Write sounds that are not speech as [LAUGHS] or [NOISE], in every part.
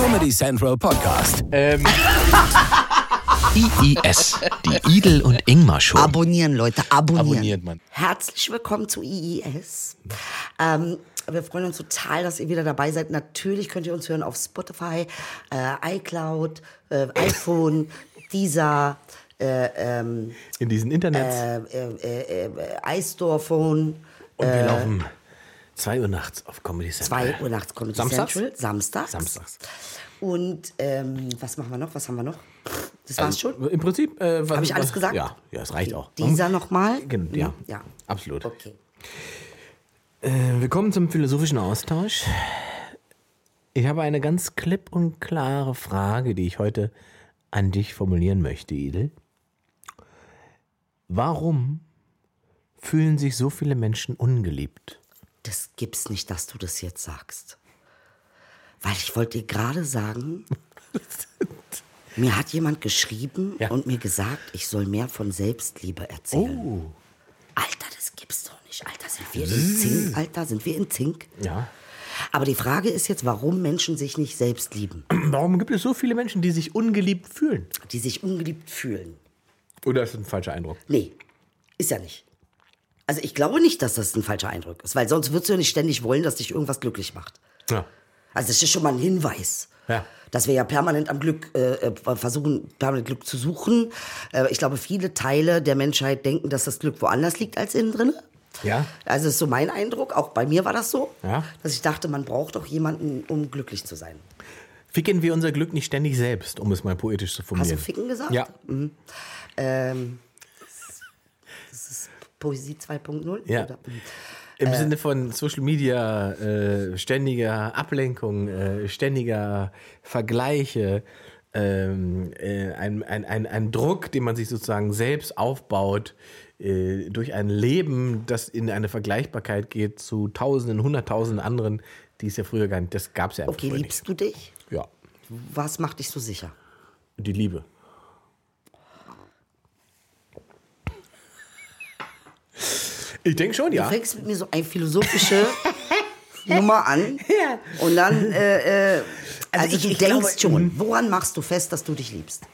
Comedy Central Podcast. Ähm. IIS, die Idel und Ingmar Show. Abonnieren, Leute, abonnieren. Abonniert man. Herzlich willkommen zu IIS. Ähm, wir freuen uns total, dass ihr wieder dabei seid. Natürlich könnt ihr uns hören auf Spotify, äh, iCloud, äh, iPhone, [LAUGHS] Deezer, äh, ähm, In diesen Internets. äh, äh, äh, iStore Phone. und wir laufen 2 Uhr nachts auf Comedy Central. 2 Uhr nachts Comedy Samstags? Central. Samstags. Samstags. Und ähm, was machen wir noch? Was haben wir noch? Das war's schon. Im Prinzip. Äh, Habe ich alles gesagt? Ja, ja, es reicht auch. Dieser nochmal? Gen- Ja, Ja. absolut. Okay. Äh, willkommen zum philosophischen Austausch. Ich habe eine ganz klipp und klare Frage, die ich heute an dich formulieren möchte, Idel. Warum fühlen sich so viele Menschen ungeliebt? Das gibt's nicht, dass du das jetzt sagst. Weil ich wollte dir gerade sagen, mir hat jemand geschrieben Ja. und mir gesagt, ich soll mehr von Selbstliebe erzählen. Oh. Alter, das gibt's doch nicht. Alter, sind wir in Zink? Alter, sind wir in Zink? Ja. Aber die Frage ist jetzt, warum Menschen sich nicht selbst lieben, Warum gibt es so viele Menschen, die sich ungeliebt fühlen? die sich ungeliebt fühlen. Oder ist das ein falscher Eindruck? Nee, ist ja nicht. Also ich glaube nicht, dass das ein falscher Eindruck ist, weil sonst würdest du ja nicht ständig wollen, dass dich irgendwas glücklich macht. Ja. Also das ist schon mal ein Hinweis. Ja. Dass wir ja permanent am Glück äh, äh, versuchen, permanent Glück zu suchen. Äh, ich glaube, viele Teile der Menschheit denken, dass das Glück woanders liegt als innen drin. Ja. Also das ist so mein Eindruck. Auch bei mir war das so, Ja. dass ich dachte, man braucht doch jemanden, um glücklich zu sein. Ficken wir unser Glück nicht ständig selbst, um es mal poetisch zu Hast formulieren? du Ficken gesagt? Ja. Ähm, das ist Poesie 2.0? Ja. Oder? Im Sinne von Social Media, äh, ständiger Ablenkung, äh, ständiger Vergleiche, ähm, äh, ein, ein, ein, ein Druck, den man sich sozusagen selbst aufbaut, äh, durch ein Leben, das in eine Vergleichbarkeit geht zu Tausenden, Hunderttausenden anderen, die es ja früher gar nicht, das gab es ja einfach Okay, liebst du dich? nicht. Ja, Was macht dich so sicher? die Liebe. Ich denke schon, Du ja. fängst mit mir so eine philosophische [LAUGHS] Nummer an und dann, äh, äh, also, ich- du ich denkst glaube, schon, woran machst du fest, dass du dich liebst?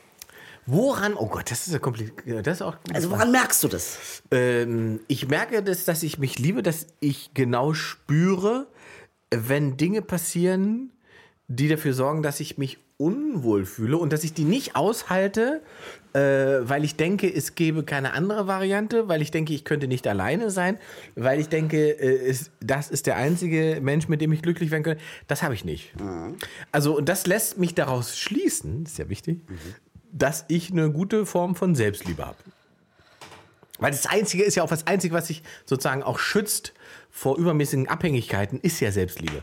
Woran, oh Gott, das ist ja kompliziert. Das ist auch Also woran merkst du das? Ähm, ich merke, dass, dass ich mich liebe, dass ich genau spüre, wenn Dinge passieren, die dafür sorgen, dass ich mich unwohl fühle und dass ich die nicht aushalte, äh, weil ich denke, es gäbe keine andere Variante, weil ich denke, ich könnte nicht alleine sein, weil ich denke, äh, es, das ist der einzige Mensch, mit dem ich glücklich werden könnte. Das habe ich nicht. Also, und das lässt mich daraus schließen, ist ja wichtig, dass ich eine gute Form von Selbstliebe habe. Weil das Einzige ist ja auch das Einzige, was sich sozusagen auch schützt vor übermäßigen Abhängigkeiten, ist ja Selbstliebe.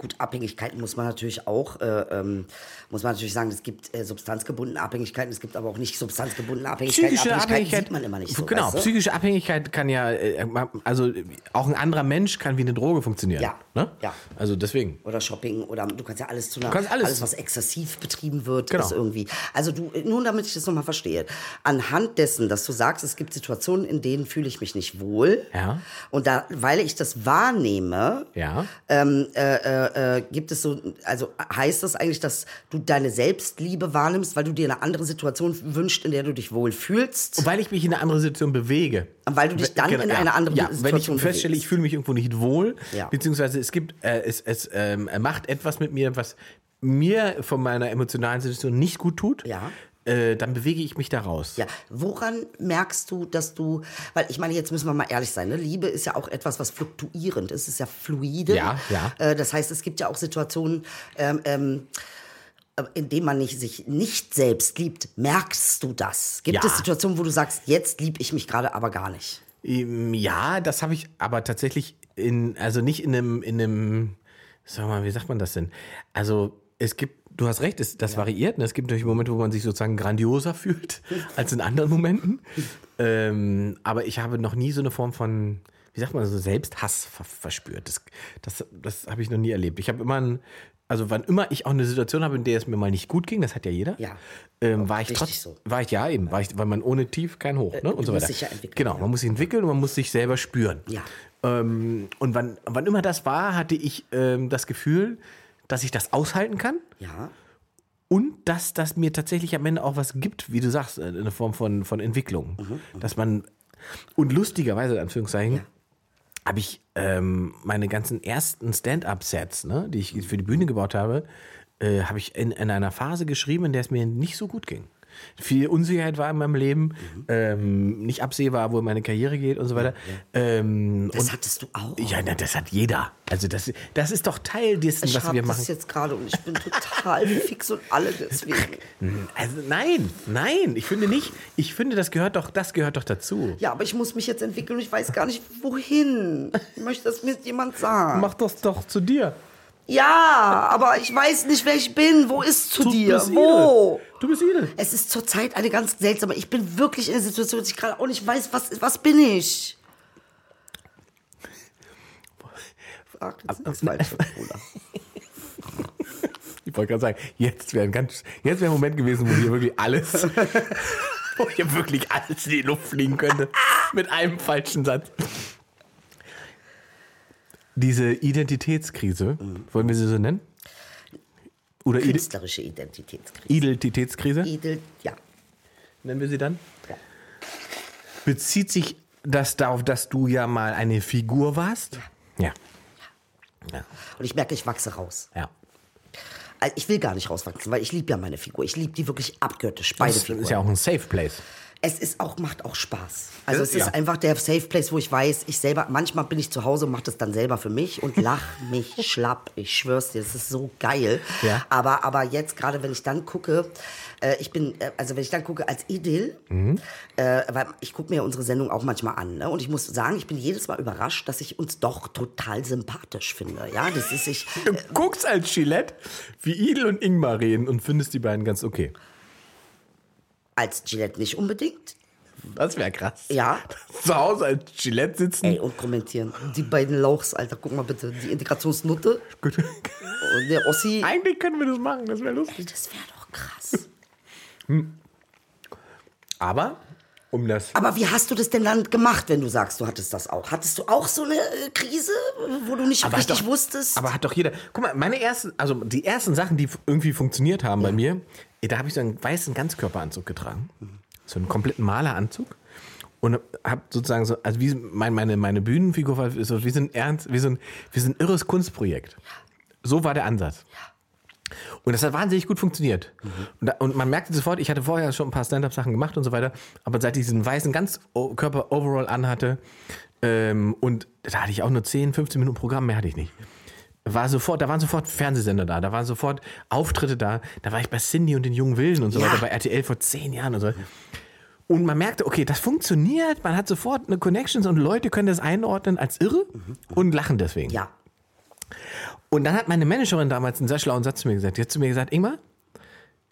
Gut, Abhängigkeiten muss man natürlich auch, äh, ähm, muss man natürlich sagen, es gibt äh, substanzgebundene Abhängigkeiten, es gibt aber auch nicht substanzgebundene Abhängigkeiten. Psychische Abhängigkeit sieht man immer nicht so. Genau, weißt du? psychische Abhängigkeit kann ja, äh, also äh, auch ein anderer Mensch kann wie eine Droge funktionieren. Ja, Ne? ja. Also deswegen. Oder Shopping oder du kannst ja alles zu einer, kannst alles. was exzessiv betrieben wird, Genau. ist irgendwie. Also du, nur damit ich das nochmal verstehe, anhand dessen, dass du sagst, es gibt Situationen, in denen fühle ich mich nicht wohl. Ja. Und da, weil ich das wahrnehme, Ja. ähm, äh, äh, gibt es so, also heißt das eigentlich, dass du deine Selbstliebe wahrnimmst, weil du dir eine andere Situation wünschst, in der du dich wohl fühlst? Und weil ich mich in eine andere Situation bewege. Weil du dich dann Genau, in eine andere ja, Wenn ich Situation feststelle, bewegst. ich fühle mich irgendwo nicht wohl, Ja. beziehungsweise es gibt, äh, es, es ähm, macht etwas mit mir, was mir von meiner emotionalen Situation nicht gut tut, Ja. Äh, dann bewege ich mich da raus. Ja, woran merkst du, dass du, weil ich meine, jetzt müssen wir mal ehrlich sein, ne? Liebe ist ja auch etwas, was fluktuierend ist, es ist ja fluide. Ja, ja. Äh, das heißt, es gibt ja auch Situationen, ähm, ähm, in denen man nicht, sich nicht selbst liebt. Merkst du das? Gibt Ja. es Situationen, wo du sagst, jetzt liebe ich mich gerade aber gar nicht? Ähm, Ja, das habe ich aber tatsächlich in, also nicht in einem, in einem, sag mal, wie sagt man das denn? Also es gibt, du hast recht, es, das variiert. Ne? Es gibt natürlich Momente, wo man sich sozusagen grandioser [LAUGHS] fühlt als in anderen Momenten. ähm, aber ich habe noch nie so eine Form von, wie sagt man, so Selbsthass ver verspürt. Das, das, das habe ich noch nie erlebt. Ich habe immer ein, also wann immer ich auch eine Situation habe, in der es mir mal nicht gut ging, das hat ja jeder, Ja. ähm, war ich trotzdem, so. war ich ja eben, war ich, weil man ohne Tief kein Hoch, ne? Und so weiter. dich ja entwickeln, genau, ja. man muss sich entwickeln und man muss sich selber spüren. Ja. Ähm, und wann, wann immer das war, hatte ich ähm, das Gefühl, dass ich das aushalten kann Ja. und dass das mir tatsächlich am Ende auch was gibt, wie du sagst, äh, in der Form von, von Entwicklung. Dass man, und lustigerweise, in Anführungszeichen, habe ich ähm, meine ganzen ersten Stand-up-Sets, ne, die ich für die Bühne gebaut habe, äh, habe ich in, in einer Phase geschrieben, in der es mir nicht so gut ging. Viel Unsicherheit war in meinem Leben, ähm, nicht absehbar, wo meine Karriere geht und so weiter. Ähm, Das hattest du auch. ja, na, das hat jeder. Also das, das ist doch Teil dessen, ich was wir das machen. jetzt gerade und ich bin total [LAUGHS] fix und alle deswegen. Also nein, nein, ich finde nicht. Ich finde, das gehört doch, das gehört doch dazu. Ja, aber ich muss mich jetzt entwickeln und ich weiß gar nicht, wohin. Ich möchte, dass mir jemand sagt. Mach das doch zu dir. Ja, aber ich weiß nicht, wer ich bin. Wo ist zu Du dir? Wo? Du bist Idel. Es ist zurzeit eine ganz seltsame. Ich bin wirklich in einer Situation, dass ich gerade auch nicht weiß, was, was bin ich. Frag jetzt nichts falsch, Bruder. Ich wollte gerade sagen, jetzt wäre ein ganz, jetzt wäre ein Moment gewesen, wo hier wirklich alles, [LAUGHS] wo hier wirklich alles in die Luft fliegen könnte. Mit einem falschen Satz. Diese Identitätskrise, wollen wir sie so nennen? Oder Künstlerische Identitätskrise. Identitätskrise? Idel, ja. Nennen wir sie dann? Ja. Bezieht sich das darauf, dass du ja mal eine Figur warst? Ja. Ja. Und ich merke, ich wachse raus. ja. Also ich will gar nicht rauswachsen, weil ich liebe ja meine Figur. Ich liebe die wirklich abgöttisch, beide Das Figuren. ist ja auch ein Safe Place. Es ist auch, macht auch Spaß. Also es ist ja. einfach der Safe Place, wo ich weiß, ich selber, manchmal bin ich zu Hause und mache das dann selber für mich und lach [LAUGHS] mich schlapp. Ich schwör's dir, es ist so geil. Ja. Aber, aber jetzt gerade, wenn ich dann gucke, äh, ich bin, äh, also wenn ich dann gucke als Idyll, Mhm. äh, weil ich gucke mir unsere Sendung auch manchmal an, ne? und ich muss sagen, ich bin jedes Mal überrascht, dass ich uns doch total sympathisch finde. Ja, das ist ich. Du guckst als Gillette, wie Idel und Ingmar reden und findest die beiden ganz okay. Als Gillette nicht unbedingt. Das wäre krass. Ja. [LAUGHS] Zu Hause als Gillette sitzen. Ey, und kommentieren. Die beiden Lauchs, Alter, guck mal bitte. Die Integrationsnutte Gut. und der Ossi. Eigentlich können wir das machen, das wäre lustig. Das wäre doch krass. Aber, um das. Aber wie hast du das denn dann gemacht, wenn du sagst, du hattest das auch? Hattest du auch so eine äh, Krise, wo du nicht Aber richtig doch- wusstest? Aber hat doch jeder. Guck mal, meine ersten, also die ersten Sachen, die irgendwie funktioniert haben bei mir, da habe ich so einen weißen Ganzkörperanzug getragen. So einen kompletten Maleranzug. Und habe sozusagen so, also wie mein, meine, meine Bühnenfigur war so wie so ein ernst, ein, wie so ein irres Kunstprojekt. So war der Ansatz. Und das hat wahnsinnig gut funktioniert. Und, da, und man merkte sofort, ich hatte vorher schon ein paar Stand-up-Sachen gemacht und so weiter, aber seit ich diesen weißen Ganzkörper-Overall anhatte, ähm, und da hatte ich auch nur 10, 15 Minuten Programm, mehr hatte ich nicht. War sofort, da waren sofort Fernsehsender da, da waren sofort Auftritte da, da war ich bei Cindy und den jungen Wilden und so Ja. weiter, bei RTL vor zehn Jahren und so. Und man merkte, okay, das funktioniert, man hat sofort eine Connections und Leute können das einordnen als irre und lachen deswegen. ja. Und dann hat meine Managerin damals einen sehr schlauen Satz zu mir gesagt. Die hat zu mir gesagt, Ingmar,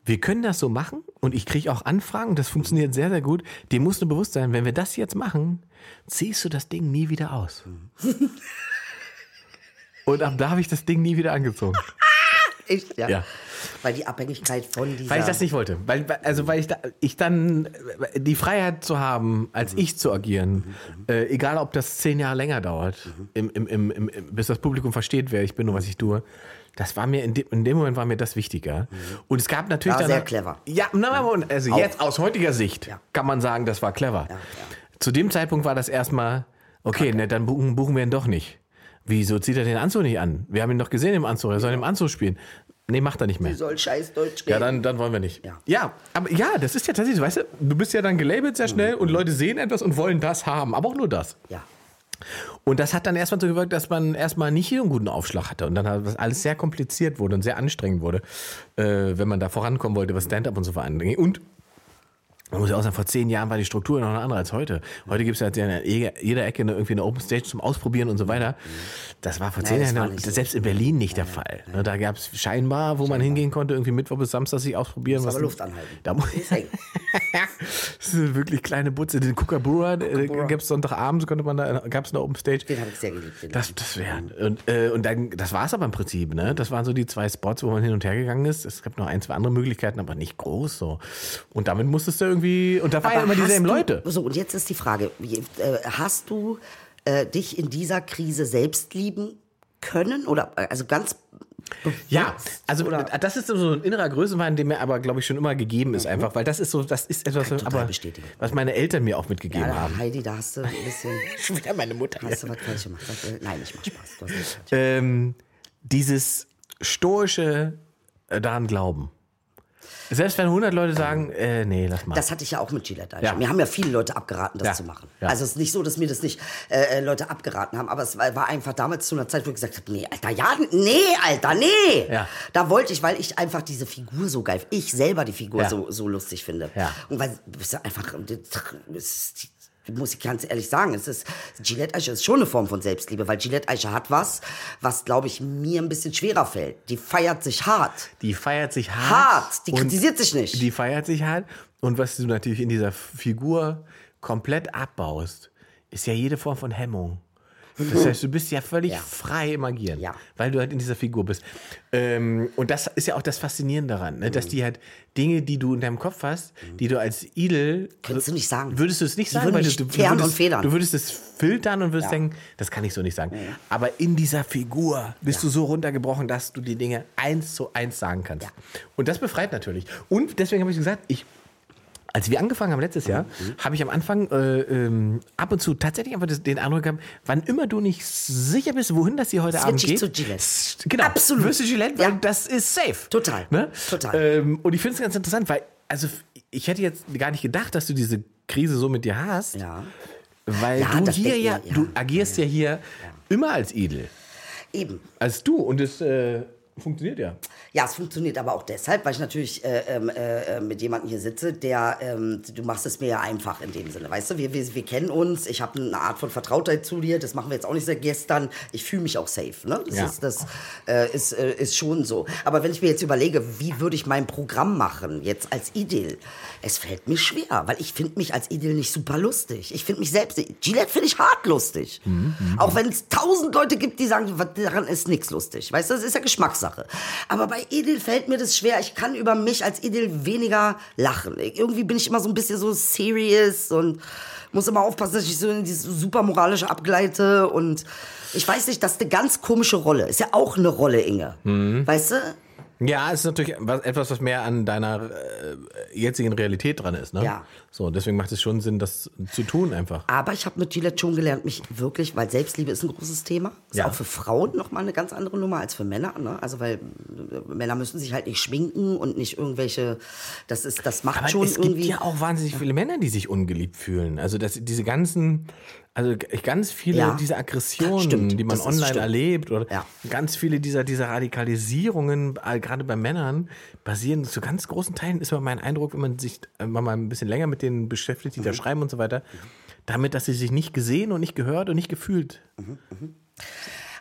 wir können das so machen und ich kriege auch Anfragen das funktioniert sehr, sehr gut. Dir muss nur bewusst sein, wenn wir das jetzt machen, ziehst du das Ding nie wieder aus. [LAUGHS] und ab da habe ich das Ding nie wieder angezogen. [LAUGHS] Ich, ja. Ja. Weil die Abhängigkeit von dieser. Weil ich das nicht wollte. Weil, also weil ich, da, ich dann die Freiheit zu haben, als ich zu agieren, äh, egal ob das zehn Jahre länger dauert, im, im, im, im, bis das Publikum versteht, wer ich bin und was ich tue, das war mir in, dem in dem Moment war mir das wichtiger. Und es gab natürlich War dann sehr clever. Ja, na, also Auch. jetzt aus heutiger Sicht Ja. kann man sagen, das war clever. ja. Zu dem Zeitpunkt war das erstmal okay, ne, dann buchen, buchen wir ihn doch nicht. Wieso zieht er den Anzug nicht an? Wir haben ihn doch gesehen im Anzug, er soll im Anzug spielen. Nee, macht er nicht mehr. Die soll scheiß Deutsch reden. Ja, dann, dann wollen wir nicht. Ja. ja, aber ja, das ist ja tatsächlich, weißt du, du bist ja dann gelabelt sehr schnell und Leute sehen etwas und wollen das haben, aber auch nur das. Ja. Und das hat dann erstmal so gewirkt, dass man erstmal nicht einen guten Aufschlag hatte und dann hat das alles sehr kompliziert wurde und sehr anstrengend wurde, äh, wenn man da vorankommen wollte, was Stand-up und so angeht. Und man muss ja auch sagen, vor zehn Jahren war die Struktur noch eine andere als heute. Heute gibt es ja in jeder Ecke eine, irgendwie eine Open Stage zum Ausprobieren und so weiter. Das war vor zehn das Jahren so. selbst in Berlin nicht der Fall. Ne, Da gab es scheinbar, wo man hingehen konnte, irgendwie Mittwoch bis Samstag sich ausprobieren. Muss aber Luft anhalten. Da muss [LAUGHS] das ist eine wirklich kleine Butze. Den Kookaburra äh, gab es Sonntagabend, konnte man da, gab es eine Open Stage. Den habe ich sehr geliebt. Das, das wäre. Und, äh, und dann, das war es aber im Prinzip, ne? Das waren so die zwei Spots, wo man hin und her gegangen ist. Es gab noch ein, zwei andere Möglichkeiten, aber nicht groß so. Und damit musstest du irgendwie. Und da waren ja immer dieselben du, Leute. So, und jetzt ist die Frage: äh, Hast du äh, dich in dieser Krise selbst lieben können? Oder äh, also ganz Ja, also Oder- das ist so ein innerer Größenwahn, der mir aber, glaube ich, schon immer gegeben ist, einfach, weil das ist so, das ist etwas, aber, was meine Eltern mir auch mitgegeben Ja, haben. Heidi, da hast du ein bisschen. [LAUGHS] Schon wieder meine Mutter. Hast du was falsch gemacht? Äh, Nein, ich mach Spaß. [LAUGHS] Ähm, dieses stoische äh, daran glauben. Selbst wenn 100 Leute sagen, äh, nee, lass mal. Das hatte ich ja auch mit Gillette. Ja. Mir haben ja viele Leute abgeraten, das Ja. zu machen. Ja. Also es ist nicht so, dass mir das nicht äh, äh, Leute abgeraten haben, aber es war, war einfach damals zu einer Zeit, wo ich gesagt habe, nee, Alter, ja, nee, Alter, nee. Ja. Da wollte ich, weil ich einfach diese Figur so geil, ich selber die Figur so, so lustig finde. Ja. Und weil ja einfach, es ist, muss ich ganz ehrlich sagen, es ist, Gillette Eiche ist schon eine Form von Selbstliebe, weil Gillette Eiche hat was, was, glaube ich, mir ein bisschen schwerer fällt. Die feiert sich hart. die feiert sich hart. Hart. Die kritisiert sich nicht. Die feiert sich hart. Und was du natürlich in dieser Figur komplett abbaust, ist ja jede Form von Hemmung. Das heißt, du bist ja völlig Ja. frei im Agieren, Ja. weil du halt in dieser Figur bist. Ähm, und das ist ja auch das Faszinierende daran, ne? Mhm. dass die halt Dinge, die du in deinem Kopf hast, die du als Idel. Könntest du nicht sagen. Würdest du es nicht sagen, weil du, du, würdest, und federn. du würdest es filtern und würdest Ja. denken, das kann ich so nicht sagen. Aber in dieser Figur bist du so runtergebrochen, dass du die Dinge eins zu eins sagen kannst. Und das befreit natürlich. Und deswegen habe ich gesagt, ich als wir angefangen haben letztes Jahr, Mhm. habe ich am Anfang äh, ähm, ab und zu tatsächlich einfach den Eindruck gehabt, wann immer du nicht sicher bist, wohin das hier heute Abend Switch ich geht. zu Gillette. Genau. Absolut. Wirst du Gillette, weil Ja. das ist safe. Total. Ne? Total. Ähm, und ich finde es ganz interessant, weil, also ich hätte jetzt gar nicht gedacht, dass du diese Krise so mit dir hast. Ja. Weil Ja, du hier ja, ja. du agierst ja hier immer als Edel. Eben. Als du. Und es äh, funktioniert ja. Ja, es funktioniert aber auch deshalb, weil ich natürlich äh, ähm, äh, äh, mit jemandem hier sitze, der, ähm, du machst es mir ja einfach in dem Sinne, weißt du, wir, wir, wir kennen uns, ich habe eine Art von Vertrautheit zu dir, das machen wir jetzt auch nicht seit gestern, ich fühle mich auch safe, ne? Das, Ja. ist, das äh, ist, äh, ist schon so. Aber wenn ich mir jetzt überlege, wie würde ich mein Programm machen, jetzt als Idil, es fällt mir schwer, weil ich finde mich als Idil nicht super lustig. Ich finde mich selbst, Gillette finde ich hart lustig. Auch wenn es tausend Leute gibt, die sagen, daran ist nichts lustig. Weißt du, das ist ja Geschmackssache. Aber bei Edel fällt mir das schwer. Ich kann über mich als Edel weniger lachen. Irgendwie bin ich immer so ein bisschen so serious und muss immer aufpassen, dass ich so in dieses super moralische abgleite und ich weiß nicht, das ist eine ganz komische Rolle. Ist ja auch eine Rolle, Inge. Weißt du? Ja, es ist natürlich was, etwas, was mehr an deiner äh, jetzigen Realität dran ist. Ne? Ja. So, deswegen macht es schon Sinn, das zu tun einfach. Aber ich habe mit Gillette schon gelernt, mich wirklich, weil Selbstliebe ist ein großes Thema. Ist Ja. auch für Frauen nochmal eine ganz andere Nummer als für Männer. Ne? Also weil äh, Männer müssen sich halt nicht schminken und nicht irgendwelche, das ist, das macht Aber schon es gibt irgendwie. ja auch wahnsinnig viele Männer, die sich ungeliebt fühlen. Also das, diese ganzen, also ganz viele Ja. dieser Aggressionen, Stimmt, die man online stimmt. erlebt oder Ja. ganz viele dieser, dieser Radikalisierungen, gerade bei Männern, basieren zu ganz großen Teilen, ist immer mein Eindruck, wenn man sich äh, mal ein bisschen länger mit denen beschäftigt, die Mhm. da schreiben und so weiter, damit, dass sie sich nicht gesehen und nicht gehört und nicht gefühlt.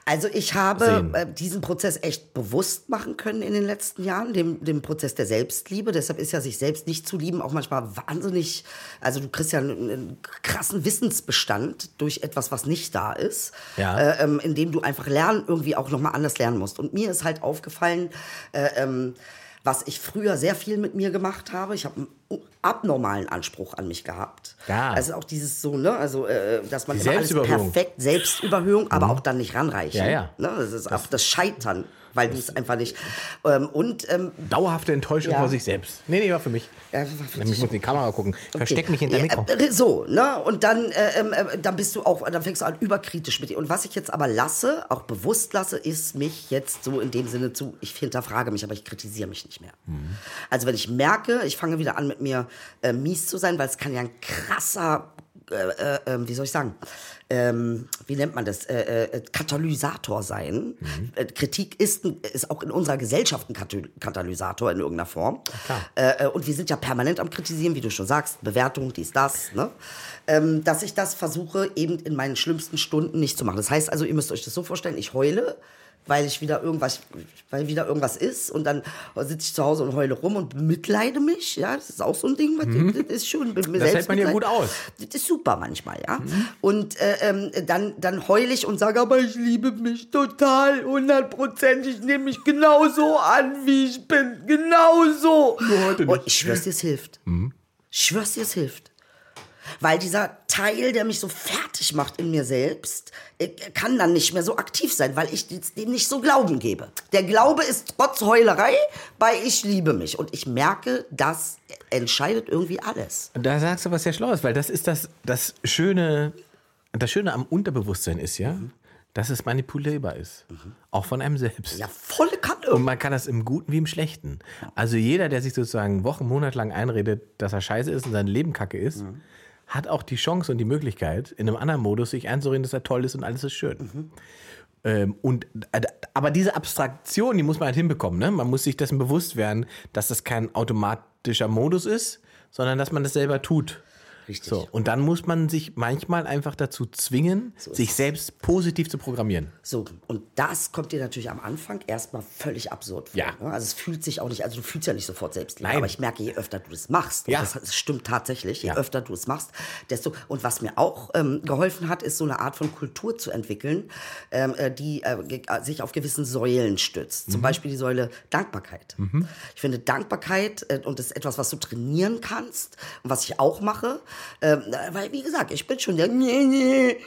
Also ich habe sehen. äh, diesen Prozess echt bewusst machen können in den letzten Jahren, dem, dem Prozess der Selbstliebe. Deshalb ist ja sich selbst nicht zu lieben auch manchmal wahnsinnig, also du kriegst ja einen, einen krassen Wissensbestand durch etwas, was nicht da ist, Ja. äh, ähm, indem du einfach lernen, irgendwie auch nochmal anders lernen musst. Und mir ist halt aufgefallen, äh, ähm, was ich früher sehr viel mit mir gemacht habe. Ich habe einen abnormalen Anspruch an mich gehabt. Ja. Also auch dieses so, ne, also äh, dass man immer alles perfekt Selbstüberhöhung, aber auch dann nicht ranreichen. Ja, ja. Ne? Das ist auch das Scheitern, weil du es einfach nicht. Ähm, und ähm, Dauerhafte Enttäuschung Ja. vor sich selbst. Nee, nee, war für mich. Ja, für Ich muss in die Kamera gucken. Versteck mich hinter Ja, Mikro. äh, So, ne? Und dann, äh, ähm, äh, dann bist du auch, dann fängst du an überkritisch mit dir. Und was ich jetzt aber lasse, auch bewusst lasse, ist mich jetzt so in dem Sinne zu, ich hinterfrage mich, aber ich kritisiere mich nicht mehr. Mhm. Also wenn ich merke, ich fange wieder an mit mir äh, mies zu sein, weil es kann ja ein krasser, äh, äh, äh, wie soll ich sagen, ähm, wie nennt man das, äh, äh, Katalysator sein. Mhm. Äh, Kritik ist, ist auch in unserer Gesellschaft ein Katal- Katalysator in irgendeiner Form. Äh, äh, und wir sind ja permanent am Kritisieren, wie du schon sagst, Bewertung, dies, das, ne? Ähm, dass ich das versuche, eben in meinen schlimmsten Stunden nicht zu machen. Das heißt also, ihr müsst euch das so vorstellen, ich heule, weil ich wieder irgendwas, weil wieder irgendwas ist und dann sitze ich zu Hause und heule rum und bemitleide mich, ja, das ist auch so ein Ding, was, das ist Mhm. Das hält man ja gut aus. Das ist super manchmal, ja. Und äh, ähm, dann, dann heule ich und sage, aber ich liebe mich total, hundertprozentig, ich nehme mich genauso an, wie ich bin, genauso. Nur heute Und nicht. ich schwör's dir, es hilft. Ich schwör's dir, es hilft. Weil dieser Teil, der mich so fertig macht in mir selbst, äh, kann dann nicht mehr so aktiv sein, weil ich dem nicht so Glauben gebe. Der Glaube ist trotz Heulerei bei Ich liebe mich. Und ich merke, das entscheidet irgendwie alles. Da sagst du was sehr Schlaues, weil das ist das, das Schöne, das Schöne am Unterbewusstsein ist ja, dass es manipulierbar ist. Auch von einem selbst. Ja, volle Kanne. Und man kann das im Guten wie im Schlechten. Also jeder, der sich sozusagen Wochen, Monate lang einredet, dass er scheiße ist und sein Leben kacke ist, hat auch die Chance und die Möglichkeit, in einem anderen Modus sich einzureden, dass er toll ist und alles ist schön. Ähm, und, äh, aber diese Abstraktion, die muss man halt hinbekommen. Ne? Man muss sich dessen bewusst werden, dass das kein automatischer Modus ist, sondern dass man das selber tut. Richtig. So, und dann muss man sich manchmal einfach dazu zwingen, ist sich selbst positiv zu programmieren. So, und das kommt dir natürlich am Anfang erstmal völlig absurd vor. Ja. ne? Also es fühlt sich auch nicht, also du fühlst ja nicht sofort Selbstliebe, Nein. aber ich merke, je öfter du das machst, Ja. das, das stimmt tatsächlich, je Ja. öfter du es machst, desto, und was mir auch ähm, geholfen hat, ist so eine Art von Kultur zu entwickeln, ähm, äh, die äh, äh, sich auf gewissen Säulen stützt. Mhm. Zum Beispiel die Säule Dankbarkeit. Ich finde Dankbarkeit, äh, und das ist etwas, was du trainieren kannst und was ich auch mache, ähm, weil, wie gesagt, ich bin schon der, nee, nee,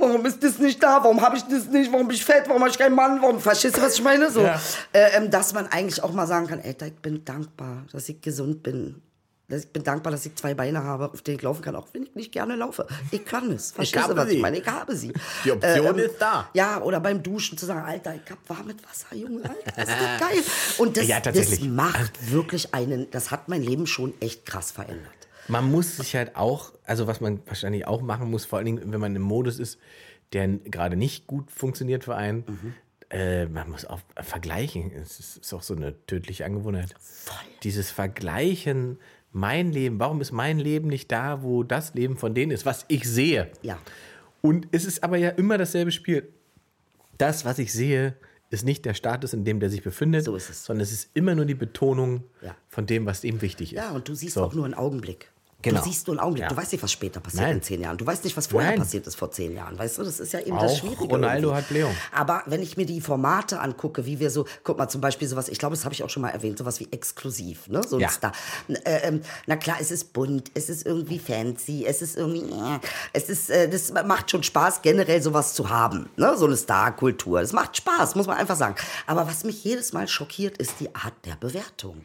Warum ist das nicht da? Warum habe ich das nicht? Warum bin ich fett? Warum habe ich keinen Mann? Warum verstehst du, was ich meine? So, Ja. äh, ähm, dass man eigentlich auch mal sagen kann, ey, ich bin dankbar, dass ich gesund bin. Ich bin dankbar, dass ich zwei Beine habe, auf denen ich laufen kann, auch wenn ich nicht gerne laufe. Ich kann es. Verstehst du, was sie. ich meine? Ich habe sie. Die Option ist da. Ja, oder beim Duschen zu sagen, Alter, ich hab warmes Wasser, Junge, Alter, das ist geil. Und das, Ja, das macht wirklich einen, das hat mein Leben schon echt krass verändert. Man muss sich halt auch, also was man wahrscheinlich auch machen muss, vor allen Dingen, wenn man im Modus ist, der gerade nicht gut funktioniert für einen, äh, man muss auch vergleichen. Es ist, ist auch so eine tödliche Angewohnheit. Dieses Vergleichen, mein Leben, warum ist mein Leben nicht da, wo das Leben von denen ist, was ich sehe? Ja. Und es ist aber ja immer dasselbe Spiel. Das, was ich sehe, ist nicht der Status, in dem der sich befindet, So es. sondern es ist immer nur die Betonung Ja. von dem, was ihm wichtig ist. Ja, und du siehst So. auch nur einen Augenblick. Genau. Du siehst nur einen Augenblick. Ja. Du weißt nicht, was später passiert Nein. in zehn Jahren. Du weißt nicht, was vorher Nein. passiert ist vor zehn Jahren. Weißt du, das ist ja eben Auch das Schwierige. Ronaldo irgendwie. hat Blähung. Aber wenn ich mir die Formate angucke, wie wir so, guck mal, zum Beispiel sowas, ich glaube, das habe ich auch schon mal erwähnt, sowas wie exklusiv, ne? So ein Ja. Star. Äh, ähm, na klar, es ist bunt, es ist irgendwie fancy, es ist irgendwie, äh, es ist, äh, das macht schon Spaß, generell sowas zu haben, ne? So eine Star-Kultur. Das macht Spaß, muss man einfach sagen. Aber was mich jedes Mal schockiert, ist die Art der Bewertung.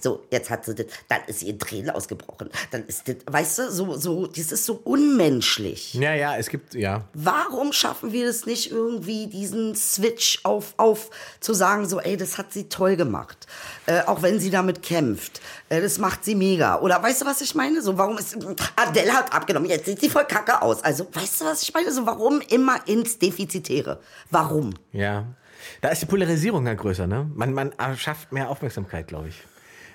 So, jetzt hat sie das, dann ist sie in Tränen ausgebrochen. Dann ist das, weißt du, so, so, das ist so unmenschlich. Ja, ja, es gibt, ja. Warum schaffen wir das nicht irgendwie, diesen Switch auf, auf zu sagen, so, ey, das hat sie toll gemacht. Äh, auch wenn sie damit kämpft. Äh, das macht sie mega. Oder weißt du, was ich meine? So, warum ist, Adele hat abgenommen, jetzt sieht sie voll kacke aus. Also, weißt du, was ich meine? So, warum immer ins Defizitäre? Warum? Ja. Da ist die Polarisierung ja größer, ne? Man, man schafft mehr Aufmerksamkeit, glaube ich.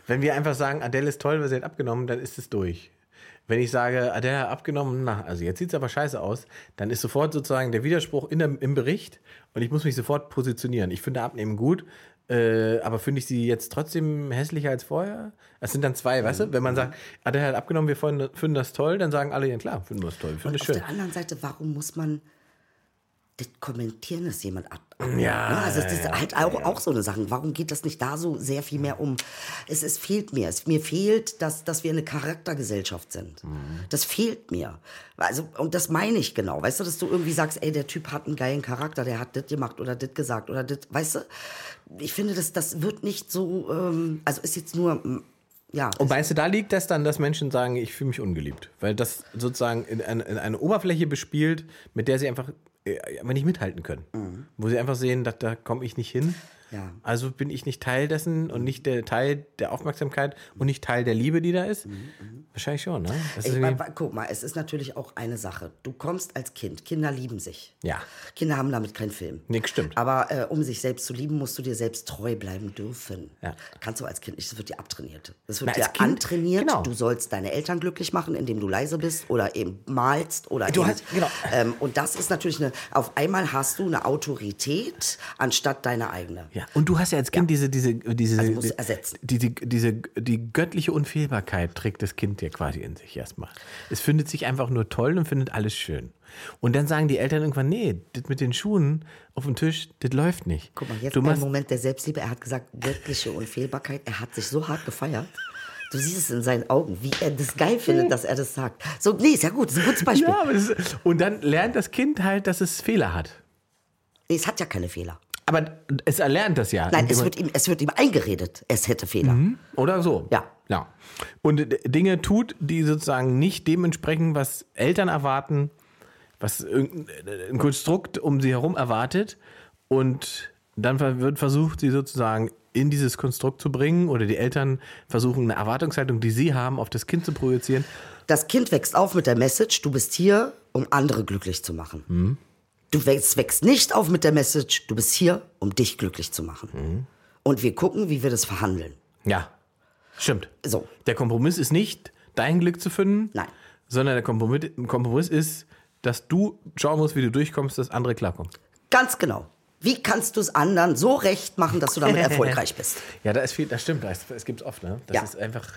Wenn wir einfach sagen, Adele ist toll, weil sie hat abgenommen, dann ist es durch. Wenn ich sage, Adele hat abgenommen, na, also jetzt sieht es aber scheiße aus, dann ist sofort sozusagen der Widerspruch in der, im Bericht und ich muss mich sofort positionieren. Ich finde Abnehmen gut, äh, aber finde ich sie jetzt trotzdem hässlicher als vorher? Es sind dann zwei, weißt du? Wenn man sagt, Adele hat abgenommen, wir finden das toll, dann sagen alle, ja klar, finden wir das toll, finden das Auf schön. der anderen Seite, warum muss man das kommentieren, dass jemand ab. Ja, ne? Also das ist ja, halt auch, auch so eine Sache. Warum geht das nicht da so sehr viel mehr um? Es, es fehlt mir. Es, mir fehlt, dass, dass wir eine Charaktergesellschaft sind. Mhm. Das fehlt mir. Also, und das meine ich genau. Weißt du, dass du irgendwie sagst, ey, der Typ hat einen geilen Charakter, der hat das gemacht oder das gesagt oder das, weißt du? Ich finde, das, das wird nicht so, ähm, also ist jetzt nur, mm, ja. Und meinst du, da liegt das dann, dass Menschen sagen, ich fühle mich ungeliebt? Weil das sozusagen in eine, in eine Oberfläche bespielt, mit der sie einfach äh, aber nicht mithalten können. Wo sie einfach sehen, dass da komme ich nicht hin. Ja. Also bin ich nicht Teil dessen und nicht der Teil der Aufmerksamkeit und nicht Teil der Liebe, die da ist? Wahrscheinlich schon, ne? Das ist Ich, guck mal, es ist natürlich auch eine Sache. Du kommst als Kind, Kinder lieben sich. Ja. Kinder haben damit keinen Film. Nee, stimmt. Aber äh, um sich selbst zu lieben, musst du dir selbst treu bleiben dürfen. Ja. Kannst du als Kind nicht, das wird dir abtrainiert. Das wird Na, dir Kind, antrainiert. genau. Du sollst deine Eltern glücklich machen, indem du leise bist oder eben malst oder Du eben, hast- genau. ähm, Und das ist natürlich eine, auf einmal hast du eine Autorität anstatt deine eigene. Ja, und du hast ja als Kind diese, diese, diese, Also musst du ersetzen. diese, diese, die göttliche Unfehlbarkeit trägt das Kind ja quasi in sich erstmal. Es findet sich einfach nur toll und findet alles schön. Und dann sagen die Eltern irgendwann, nee, das mit den Schuhen auf dem Tisch, das läuft nicht. Guck mal, jetzt du ein Moment der Selbstliebe. Er hat gesagt, göttliche Unfehlbarkeit. Er hat sich so hart gefeiert. Du siehst es in seinen Augen, wie er das geil findet, dass er das sagt. So, nee, ist ja gut, ist ein gutes [LAUGHS] Beispiel. Ja, ist, und dann lernt das Kind halt, dass es Fehler hat. Nee, es hat ja keine Fehler. Aber es erlernt das ja. Nein, es wird ihm, es wird ihm eingeredet, es hätte Fehler. Oder so. Ja. ja. Und Dinge tut, die sozusagen nicht dem entsprechen, was Eltern erwarten, was irgendein Konstrukt um sie herum erwartet. Und dann wird versucht, sie sozusagen in dieses Konstrukt zu bringen oder die Eltern versuchen, eine Erwartungshaltung, die sie haben, auf das Kind zu projizieren. Das Kind wächst auf mit der Message, du bist hier, um andere glücklich zu machen. Mhm. Du wächst, wächst nicht auf mit der Message, du bist hier, um dich glücklich zu machen. Mhm. Und wir gucken, wie wir das verhandeln. Ja, stimmt. So. Der Kompromiss ist nicht, dein Glück zu finden, Nein. sondern der Kompromiss, Kompromiss ist, dass du schauen musst, wie du durchkommst, dass andere klarkommen. Ganz genau. Wie kannst du es anderen so recht machen, dass du damit [LAUGHS] erfolgreich bist? Ja, da ist viel, das stimmt, das, das gibt's oft, ne? Das Ja. ist einfach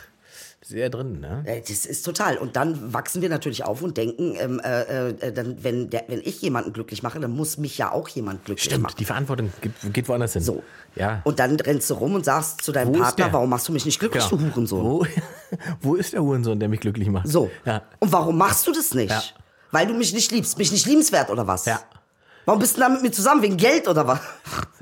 sehr drin, ne? Äh, Das ist total. Und dann wachsen wir natürlich auf und denken, ähm, äh, äh, dann, wenn, der, wenn ich jemanden glücklich mache, dann muss mich ja auch jemand glücklich Stimmt, machen. die Verantwortung geht, geht woanders hin. So. Ja. Und dann rennst du rum und sagst zu deinem Wo Partner, warum machst du mich nicht glücklich, Genau. du Hurensohn? Wo, [LAUGHS] wo ist der Hurensohn, der mich glücklich macht? So. Ja. Und warum machst du das nicht? Ja. Weil du mich nicht liebst. Mich nicht liebenswert oder was? Ja. Warum bist du da mit mir zusammen? Wegen Geld oder was?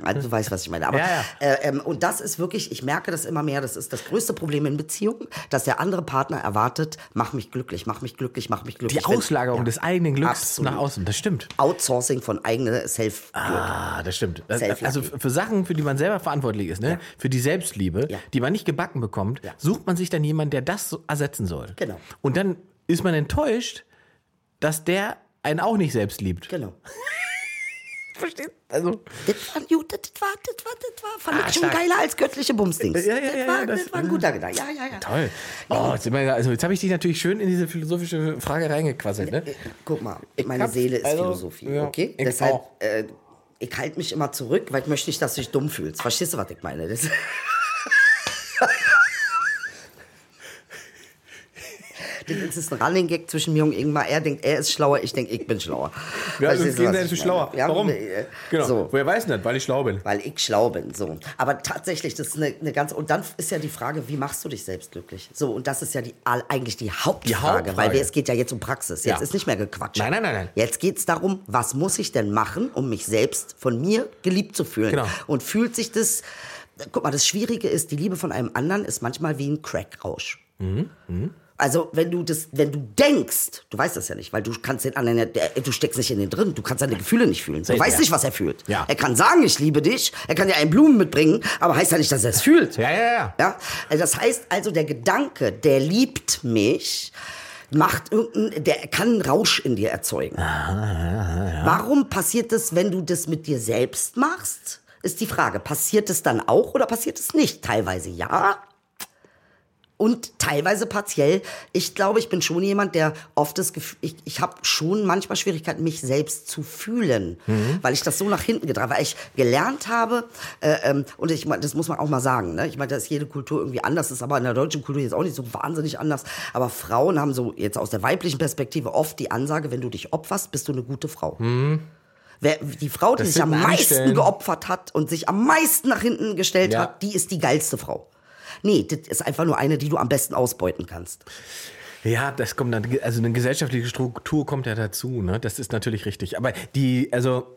Also, du weißt, was ich meine. Aber, Ja, ja. Äh, ähm, und das ist wirklich, ich merke das immer mehr, das ist das größte Problem in Beziehungen, dass der andere Partner erwartet, mach mich glücklich, mach mich glücklich, mach mich glücklich. Die Auslagerung Ja. des eigenen Glücks Absolut. nach außen, das stimmt. Outsourcing von eigener Self. Ah, das stimmt. Das, Self-love. also für Sachen, für die man selber verantwortlich ist, ne? Für die Selbstliebe, die man nicht gebacken bekommt, sucht man sich dann jemanden, der das ersetzen soll. Genau. Und dann ist man enttäuscht, dass der einen auch nicht selbst liebt. Genau. [LAUGHS] Verstehst Also, Das war gut, das war, das war, das war, fand Ah, ich schon stark. geiler als göttliche Bumsdings. Ja, ja, das, ja, war, das, das- war ein guter Gedanke. Ja, ja, ja. toll. Oh, jetzt, also jetzt habe ich dich natürlich schön in diese philosophische Frage reingequasselt. Ne? Guck mal, meine hab- Seele ist also, Philosophie, okay? ich Deshalb, äh, ich halte mich immer zurück, weil ich möchte nicht, dass du dich dumm fühlst. Verstehst du, was ich meine? Das Das ist ein Running Gag zwischen mir und Ingmar. Er denkt, er ist schlauer, ich denke, ich bin schlauer. Ja, also Verstehst du, schlauer. Ja, Warum? äh, Genau. So. Woher weiß denn das? Weil ich schlau bin. Weil ich schlau bin, so. Aber tatsächlich, das ist eine, eine ganz. Und dann ist ja die Frage, wie machst du dich selbst glücklich? So, und das ist ja die, eigentlich die Hauptfrage, Hauptfrage. weil es geht ja jetzt um Praxis. Jetzt Ja. ist nicht mehr gequatscht. Nein, nein, nein, nein. Jetzt geht es darum, was muss ich denn machen, um mich selbst von mir geliebt zu fühlen? Genau. Und fühlt sich das. Guck mal, das Schwierige ist, die Liebe von einem anderen ist manchmal wie ein Crackrausch. Also, wenn du das, wenn du denkst, du weißt das ja nicht, weil du kannst den anderen, ja- der, du steckst nicht in den drin, du kannst seine Gefühle nicht fühlen. Du Selten, weißt ja. nicht, was er fühlt. Ja. Er kann sagen, ich liebe dich, er kann dir einen Blumen mitbringen, aber heißt ja nicht, dass er es fühlt. Ja, ja, ja. Ja? Also das heißt also, der Gedanke, der liebt mich, macht irgendein, der kann einen Rausch in dir erzeugen. Warum passiert das, wenn du das mit dir selbst machst? Ist die Frage. Passiert es dann auch oder passiert es nicht? Teilweise ja. Und teilweise partiell. Ich glaube, ich bin schon jemand, der oft das Gefühl, ich, ich habe schon manchmal Schwierigkeiten, mich selbst zu fühlen, weil ich das so nach hinten getragen, weil ich gelernt habe, äh, ähm, und ich meine, das muss man auch mal sagen, ne? ich meine, da ist jede Kultur irgendwie anders, ist aber in der deutschen Kultur jetzt auch nicht so wahnsinnig anders, aber Frauen haben so jetzt aus der weiblichen Perspektive oft die Ansage, wenn du dich opferst, bist du eine gute Frau. Wer, die Frau, die Das sich am meisten geopfert hat und sich am meisten nach hinten gestellt Ja. hat, die ist die geilste Frau. Nee, das ist einfach nur eine, die du am besten ausbeuten kannst. Ja, das kommt dann, also eine gesellschaftliche Struktur kommt ja dazu, ne? Das ist natürlich richtig. Aber die, also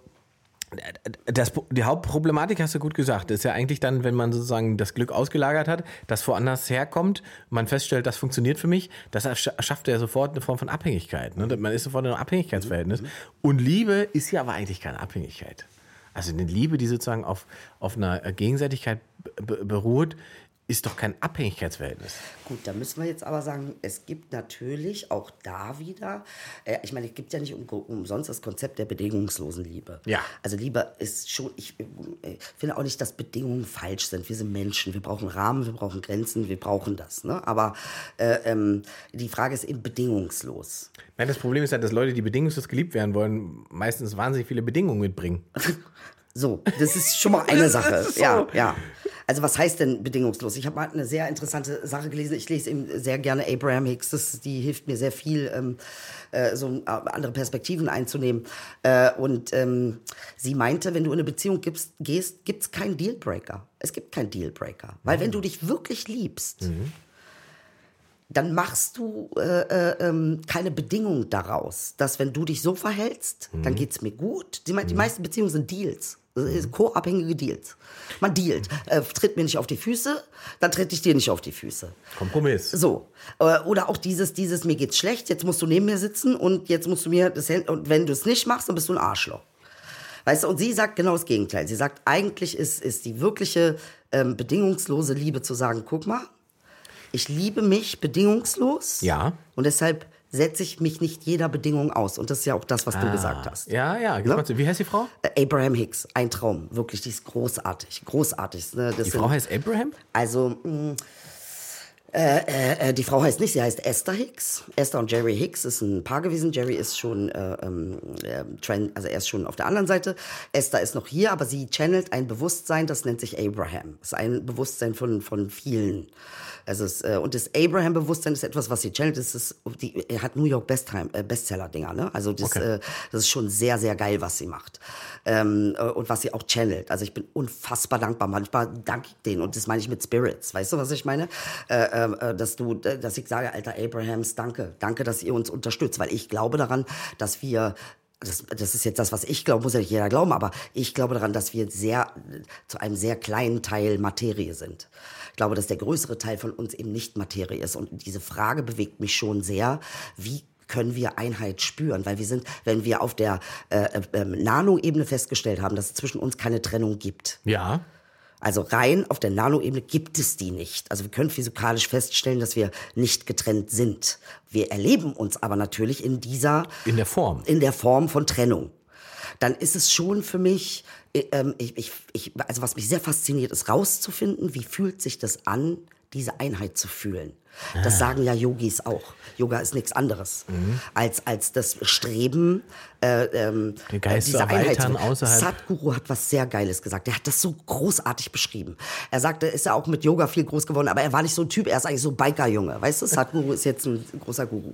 das, die Hauptproblematik hast du gut gesagt, ist ja eigentlich dann, wenn man sozusagen das Glück ausgelagert hat, das woanders herkommt, man feststellt, das funktioniert für mich, das erschafft ja sofort eine Form von Abhängigkeit. Ne? Man ist sofort in einem Abhängigkeitsverhältnis. Und Liebe ist ja aber eigentlich keine Abhängigkeit. Also eine Liebe, die sozusagen auf, auf einer Gegenseitigkeit be- beruht, ist doch kein Abhängigkeitsverhältnis. Gut, da müssen wir jetzt aber sagen, es gibt natürlich auch da wieder, äh, ich meine, es gibt ja nicht um, umsonst das Konzept der bedingungslosen Liebe. Ja. Also Liebe ist schon, ich äh, finde auch nicht, dass Bedingungen falsch sind. Wir sind Menschen, wir brauchen Rahmen, wir brauchen Grenzen, wir brauchen das. Ne? Aber äh, ähm, die Frage ist eben bedingungslos. Nein, das Problem ist ja, dass Leute, die bedingungslos geliebt werden wollen, meistens wahnsinnig viele Bedingungen mitbringen. [LAUGHS] So, das ist schon mal eine [LAUGHS] Sache. Ja, ja. Also was heißt denn bedingungslos? Ich habe mal eine sehr interessante Sache gelesen. Ich lese eben sehr gerne Abraham Hicks. Das, die hilft mir sehr viel, ähm, äh, so äh, andere Perspektiven einzunehmen. Äh, und ähm, sie meinte, wenn du in eine Beziehung gibst, gehst, gibt es keinen Dealbreaker. Es gibt keinen Dealbreaker. Weil wenn du dich wirklich liebst, dann machst du äh, äh, ähm, keine Bedingung daraus, dass wenn du dich so verhältst, Mhm. dann geht's mir gut. Die, die meisten Beziehungen sind Deals. Das ist Co-abhängige Deals. Man dealt. Äh, tritt mir nicht auf die Füße, dann tritt ich dir nicht auf die Füße. Kompromiss. So. Äh, Oder auch dieses, dieses, mir geht's schlecht, jetzt musst du neben mir sitzen und jetzt musst du mir das Hand, und wenn du es nicht machst, dann bist du ein Arschloch. Weißt du, und sie sagt genau das Gegenteil. Sie sagt, eigentlich ist, ist die wirkliche ähm, bedingungslose Liebe zu sagen, guck mal, ich liebe mich bedingungslos. Ja. Und deshalb setze ich mich nicht jeder Bedingung aus. Und das ist ja auch das, was du gesagt hast. Ah. Ja, ja. Ne? Ne? Wie heißt die Frau? Äh, Abraham Hicks, ein Traum. Wirklich, die ist großartig. Großartig. Ne? Die sind- Frau heißt Abraham? also, mh, äh, äh, die Frau heißt nicht, sie heißt Esther Hicks. Esther und Jerry Hicks ist ein Paar gewesen. Jerry ist schon, äh, ähm, äh, trend, also er ist schon auf der anderen Seite. Esther ist noch hier, aber sie channelt ein Bewusstsein, das nennt sich Abraham. Das ist ein Bewusstsein von, von vielen. Also es, äh, und das Abraham-Bewusstsein ist etwas, was sie channelt. Das ist, die, er hat New York Bestheim, äh, Bestseller-Dinger. Ne? Also das, Okay. äh, das ist schon sehr, sehr geil, was sie macht. Ähm, äh, und was sie auch channelt. Also ich bin unfassbar dankbar. Manchmal danke ich denen. Und das meine ich mit Spirits. Weißt du, was ich meine? Äh, äh, dass du, dass ich sage, alter Abrahams, danke. Danke, dass ihr uns unterstützt. Weil ich glaube daran, dass wir das, das ist jetzt das, was ich glaube, muss ja nicht jeder glauben, aber ich glaube daran, dass wir sehr, zu einem sehr kleinen Teil Materie sind. Ich glaube, dass der größere Teil von uns eben nicht Materie ist. Und diese Frage bewegt mich schon sehr. Wie können wir Einheit spüren? Weil wir sind, wenn wir auf der äh, äh, Nano-Ebene festgestellt haben, dass es zwischen uns keine Trennung gibt. Ja. Also rein auf der Nanoebene gibt es die nicht. Also wir können physikalisch feststellen, dass wir nicht getrennt sind. Wir erleben uns aber natürlich in dieser In der Form. in der Form von Trennung. Dann ist es schon für mich, äh, ähm, ich, ich, also was mich sehr fasziniert, ist rauszufinden, wie fühlt sich das an, diese Einheit zu fühlen. Ah. Das sagen ja Yogis auch. Yoga ist nichts anderes Mhm. als, als das Streben, äh, ähm, Geist diese Einheit außerhalb- Sadhguru hat was sehr Geiles gesagt. Der hat das so großartig beschrieben. Er sagte, er ist ja auch mit Yoga viel groß geworden, aber er war nicht so ein Typ, er ist eigentlich so ein Biker-Junge. Weißt du, Sadhguru ist jetzt ein großer Guru.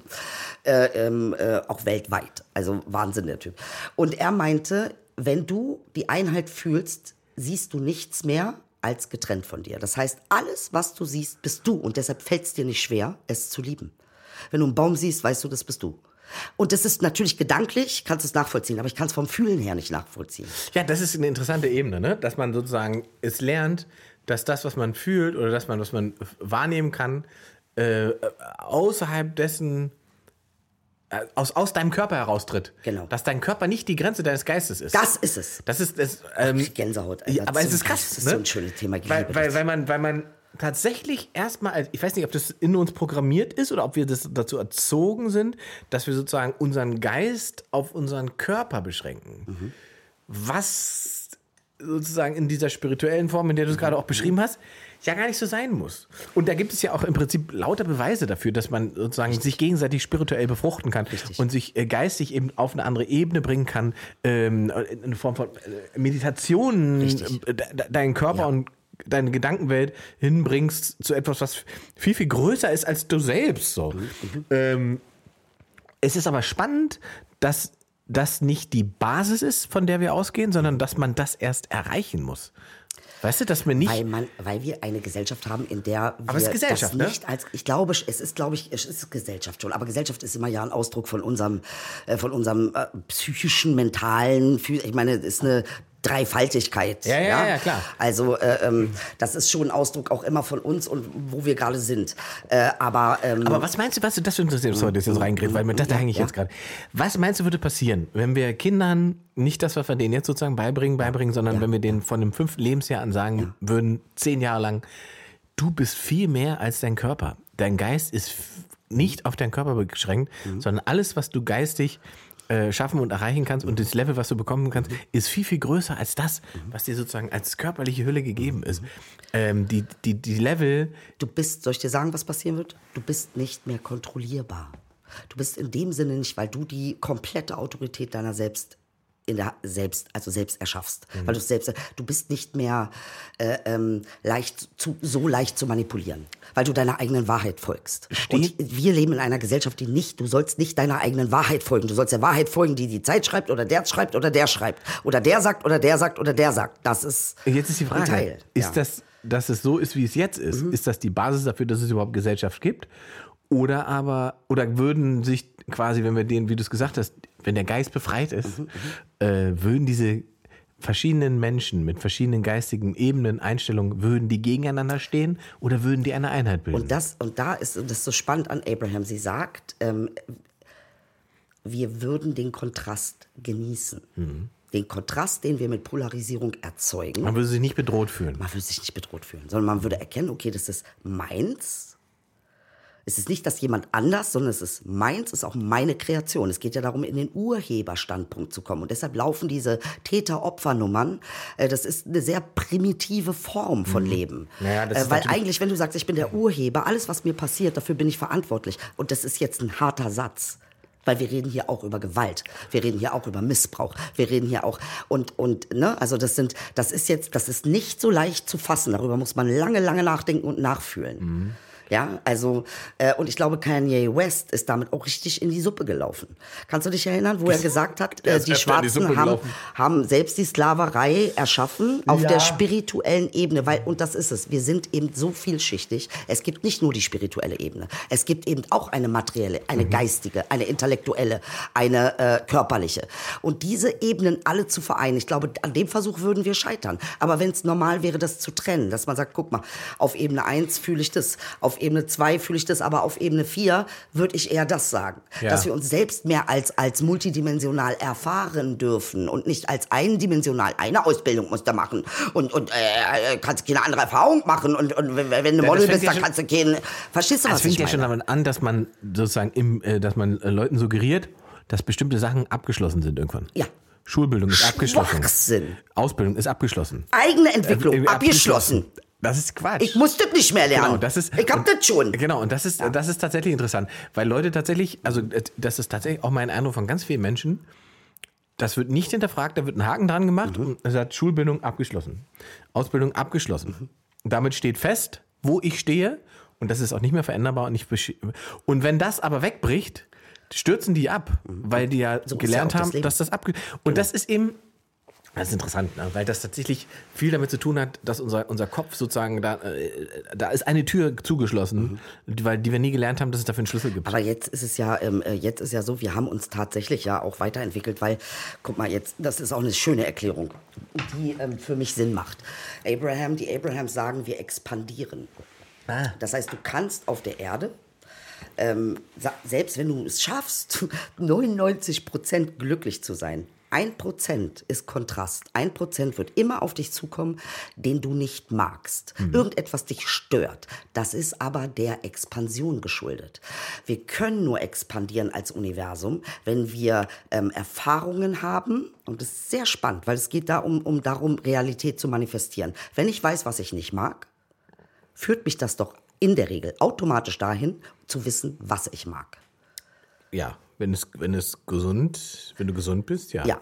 Äh, ähm, äh, auch weltweit. Also Wahnsinn, der Typ. Und er meinte, wenn du die Einheit fühlst, siehst du nichts mehr als getrennt von dir. Das heißt, alles, was du siehst, bist du. Und deshalb fällt es dir nicht schwer, es zu lieben. Wenn du einen Baum siehst, weißt du, das bist du. Und das ist natürlich gedanklich, kannst es nachvollziehen, aber ich kann es vom Fühlen her nicht nachvollziehen. Ja, das ist eine interessante Ebene, ne? dass man sozusagen es lernt, dass das, was man fühlt oder das, man, was man wahrnehmen kann, äh, außerhalb dessen, aus, aus deinem Körper heraustritt. Genau. Dass dein Körper nicht die Grenze deines Geistes ist. Das ist es. Das ist das. Ähm, Gänsehaut. Alter. ja, aber Das es ist krass. Das ist ne? so ein schönes Thema. Weil, weil, weil, man, weil man tatsächlich erstmal, als- ich weiß nicht, ob das in uns programmiert ist oder ob wir das dazu erzogen sind, dass wir sozusagen unseren Geist auf unseren Körper beschränken. Mhm. Was sozusagen in dieser spirituellen Form, in der du es gerade auch beschrieben hast, ja gar nicht so sein muss. Und da gibt es ja auch im Prinzip lauter Beweise dafür, dass man sozusagen sich gegenseitig spirituell befruchten kann und sich äh, geistig eben auf eine andere Ebene bringen kann, ähm, in Form von äh, Meditationen, Richtig. äh, de- de- deinen Körper und deine Gedankenwelt hinbringst zu etwas, was viel, viel größer ist als du selbst. So. Ähm, es ist aber spannend, dass das nicht die Basis ist, von der wir ausgehen, sondern dass man das erst erreichen muss. Weißt du, dass wir nicht. Weil, man, weil wir eine Gesellschaft haben, in der wir Aber es ist Gesellschaft, das ne? nicht als ich glaube, es ist glaube ich, es ist Gesellschaft schon, aber Gesellschaft ist immer ja ein Ausdruck von unserem äh, von unserem äh, psychischen, mentalen, ich meine, es ist eine Dreifaltigkeit. Ja, ja, ja, klar. Also äh, ähm, das ist schon ein Ausdruck auch immer von uns und wo wir gerade sind. Äh, aber ähm, Aber was meinst du, was du das interessiert, sorry, ich jetzt reingrätsche, weil mir das da hänge ich ja. jetzt gerade. Was meinst du, würde passieren, wenn wir Kindern nicht das, was wir denen jetzt sozusagen beibringen, beibringen, sondern wenn wir denen von dem fünften Lebensjahr an sagen würden, zehn Jahre lang, du bist viel mehr als dein Körper. Dein Geist ist nicht auf deinen Körper beschränkt, sondern alles, was du geistig äh, schaffen und erreichen kannst und das Level, was du bekommen kannst, ist viel, viel größer als das, was dir sozusagen als körperliche Hülle gegeben ist. Ähm, die, die, die Level, Du bist, soll ich dir sagen, was passieren wird? Du bist nicht mehr kontrollierbar. Du bist in dem Sinne nicht, weil du die komplette Autorität deiner selbst in der selbst, also selbst erschaffst. Weil du selbst, du bist nicht mehr äh, ähm, leicht zu, so leicht zu manipulieren, weil du deiner eigenen Wahrheit folgst. Und wir leben in einer Gesellschaft, die nicht, du sollst nicht deiner eigenen Wahrheit folgen. Du sollst der Wahrheit folgen, die die Zeit schreibt oder der schreibt oder der schreibt. Oder der sagt oder der sagt oder der sagt. Das ist Jetzt ist die Frage, Teil. ist ja. Mhm. das, dass es so ist, wie es jetzt ist, ist das die Basis dafür, dass es überhaupt Gesellschaft gibt? Oder aber, oder würden sich quasi, wenn wir den, wie du es gesagt hast, wenn der Geist befreit ist, äh, würden diese verschiedenen Menschen mit verschiedenen geistigen Ebenen, Einstellungen, würden die gegeneinander stehen oder würden die eine Einheit bilden? Und das, und da ist das ist so spannend an Abraham. Sie sagt, ähm, wir würden den Kontrast genießen. Den Kontrast, den wir mit Polarisierung erzeugen. man würde sich nicht bedroht fühlen. Man würde sich nicht bedroht fühlen, sondern man würde erkennen, okay, das ist meins. Es ist nicht das jemand anders, sondern es ist meins, es ist auch meine Kreation. Es geht ja darum, in den Urheberstandpunkt zu kommen. Und deshalb laufen diese Täter-Opfer-Nummern. Äh, das ist eine sehr primitive Form von Leben. Naja, das äh, weil eigentlich, wenn du sagst, ich bin der Urheber, alles, was mir passiert, dafür bin ich verantwortlich. Und das ist jetzt ein harter Satz. Weil wir reden hier auch über Gewalt. Wir reden hier auch über Missbrauch. Wir reden hier auch und und ne, also das sind das ist jetzt das ist nicht so leicht zu fassen. Darüber muss man lange lange nachdenken und nachfühlen. Ja, also äh, und ich glaube Kanye West ist damit auch richtig in die Suppe gelaufen. Kannst du dich erinnern, wo er gesagt hat, äh, die in die Schwarzen haben haben selbst die Sklaverei erschaffen auf Ja. der spirituellen Ebene, weil, und das ist es, wir sind eben so vielschichtig. Es gibt nicht nur die spirituelle Ebene, es gibt eben auch eine materielle, eine geistige, eine intellektuelle, eine äh, körperliche. Und diese Ebenen alle zu vereinen, ich glaube, an dem Versuch würden wir scheitern. Aber wenn es normal wäre, das zu trennen, dass man sagt, guck mal, auf Ebene 1 fühle ich das, auf Ebene 2 fühle ich das, aber auf Ebene 4 würde ich eher das sagen. Ja. Dass wir uns selbst mehr als, als multidimensional erfahren dürfen und nicht als eindimensional. Eine Ausbildung musst du machen und, und äh, kannst keine andere Erfahrung machen und, und wenn du das Model fängt bist, ja dann schon- kannst du keine... Verstehst du, was fängt ich ja schon meine? damit an, dass man sozusagen im, äh, dass man äh, Leuten suggeriert, dass bestimmte Sachen abgeschlossen sind irgendwann. Ja. Schulbildung ist abgeschlossen. Ausbildung ist abgeschlossen. Eigene Entwicklung, Äh, abgeschlossen. Das ist Quatsch. Ich muss das nicht mehr lernen. Genau, das ist, ich hab und- das schon. Genau, und das ist, das ist tatsächlich interessant, weil Leute tatsächlich, also äh, das ist tatsächlich auch mein Eindruck von ganz vielen Menschen, das wird nicht hinterfragt, da wird ein Haken dran gemacht Mhm. und es hat Schulbildung abgeschlossen, Ausbildung abgeschlossen. Mhm. Und damit steht fest, wo ich stehe und das ist auch nicht mehr veränderbar und nicht und wenn das aber wegbricht, stürzen die ab, weil die ja Mhm. So gelernt ja haben, dass das abge und das ist eben das ist interessant, ne? weil das tatsächlich viel damit zu tun hat, dass unser, unser Kopf sozusagen, da, äh, da ist eine Tür zugeschlossen, die, weil, die wir nie gelernt haben, dass es dafür einen Schlüssel gibt. Aber jetzt ist es ja, ähm, äh, jetzt ist ja so, wir haben uns tatsächlich ja auch weiterentwickelt, weil, guck mal, jetzt, das ist auch eine schöne Erklärung, die ähm, für mich Sinn macht. Abraham, die Abrahams sagen, wir expandieren. Das heißt, du kannst auf der Erde, ähm, selbst wenn du es schaffst, [LAUGHS] 99 Prozent glücklich zu sein, ein Prozent ist Kontrast. Ein Prozent wird immer auf dich zukommen, den du nicht magst. Irgendetwas dich stört. Das ist aber der Expansion geschuldet. Wir können nur expandieren als Universum, wenn wir ähm, Erfahrungen haben. Und das ist sehr spannend, weil es geht da um, um darum, Realität zu manifestieren. Wenn ich weiß, was ich nicht mag, führt mich das doch in der Regel automatisch dahin, zu wissen, was ich mag. Ja, wenn es, wenn es gesund, wenn du gesund bist, ja. Ja.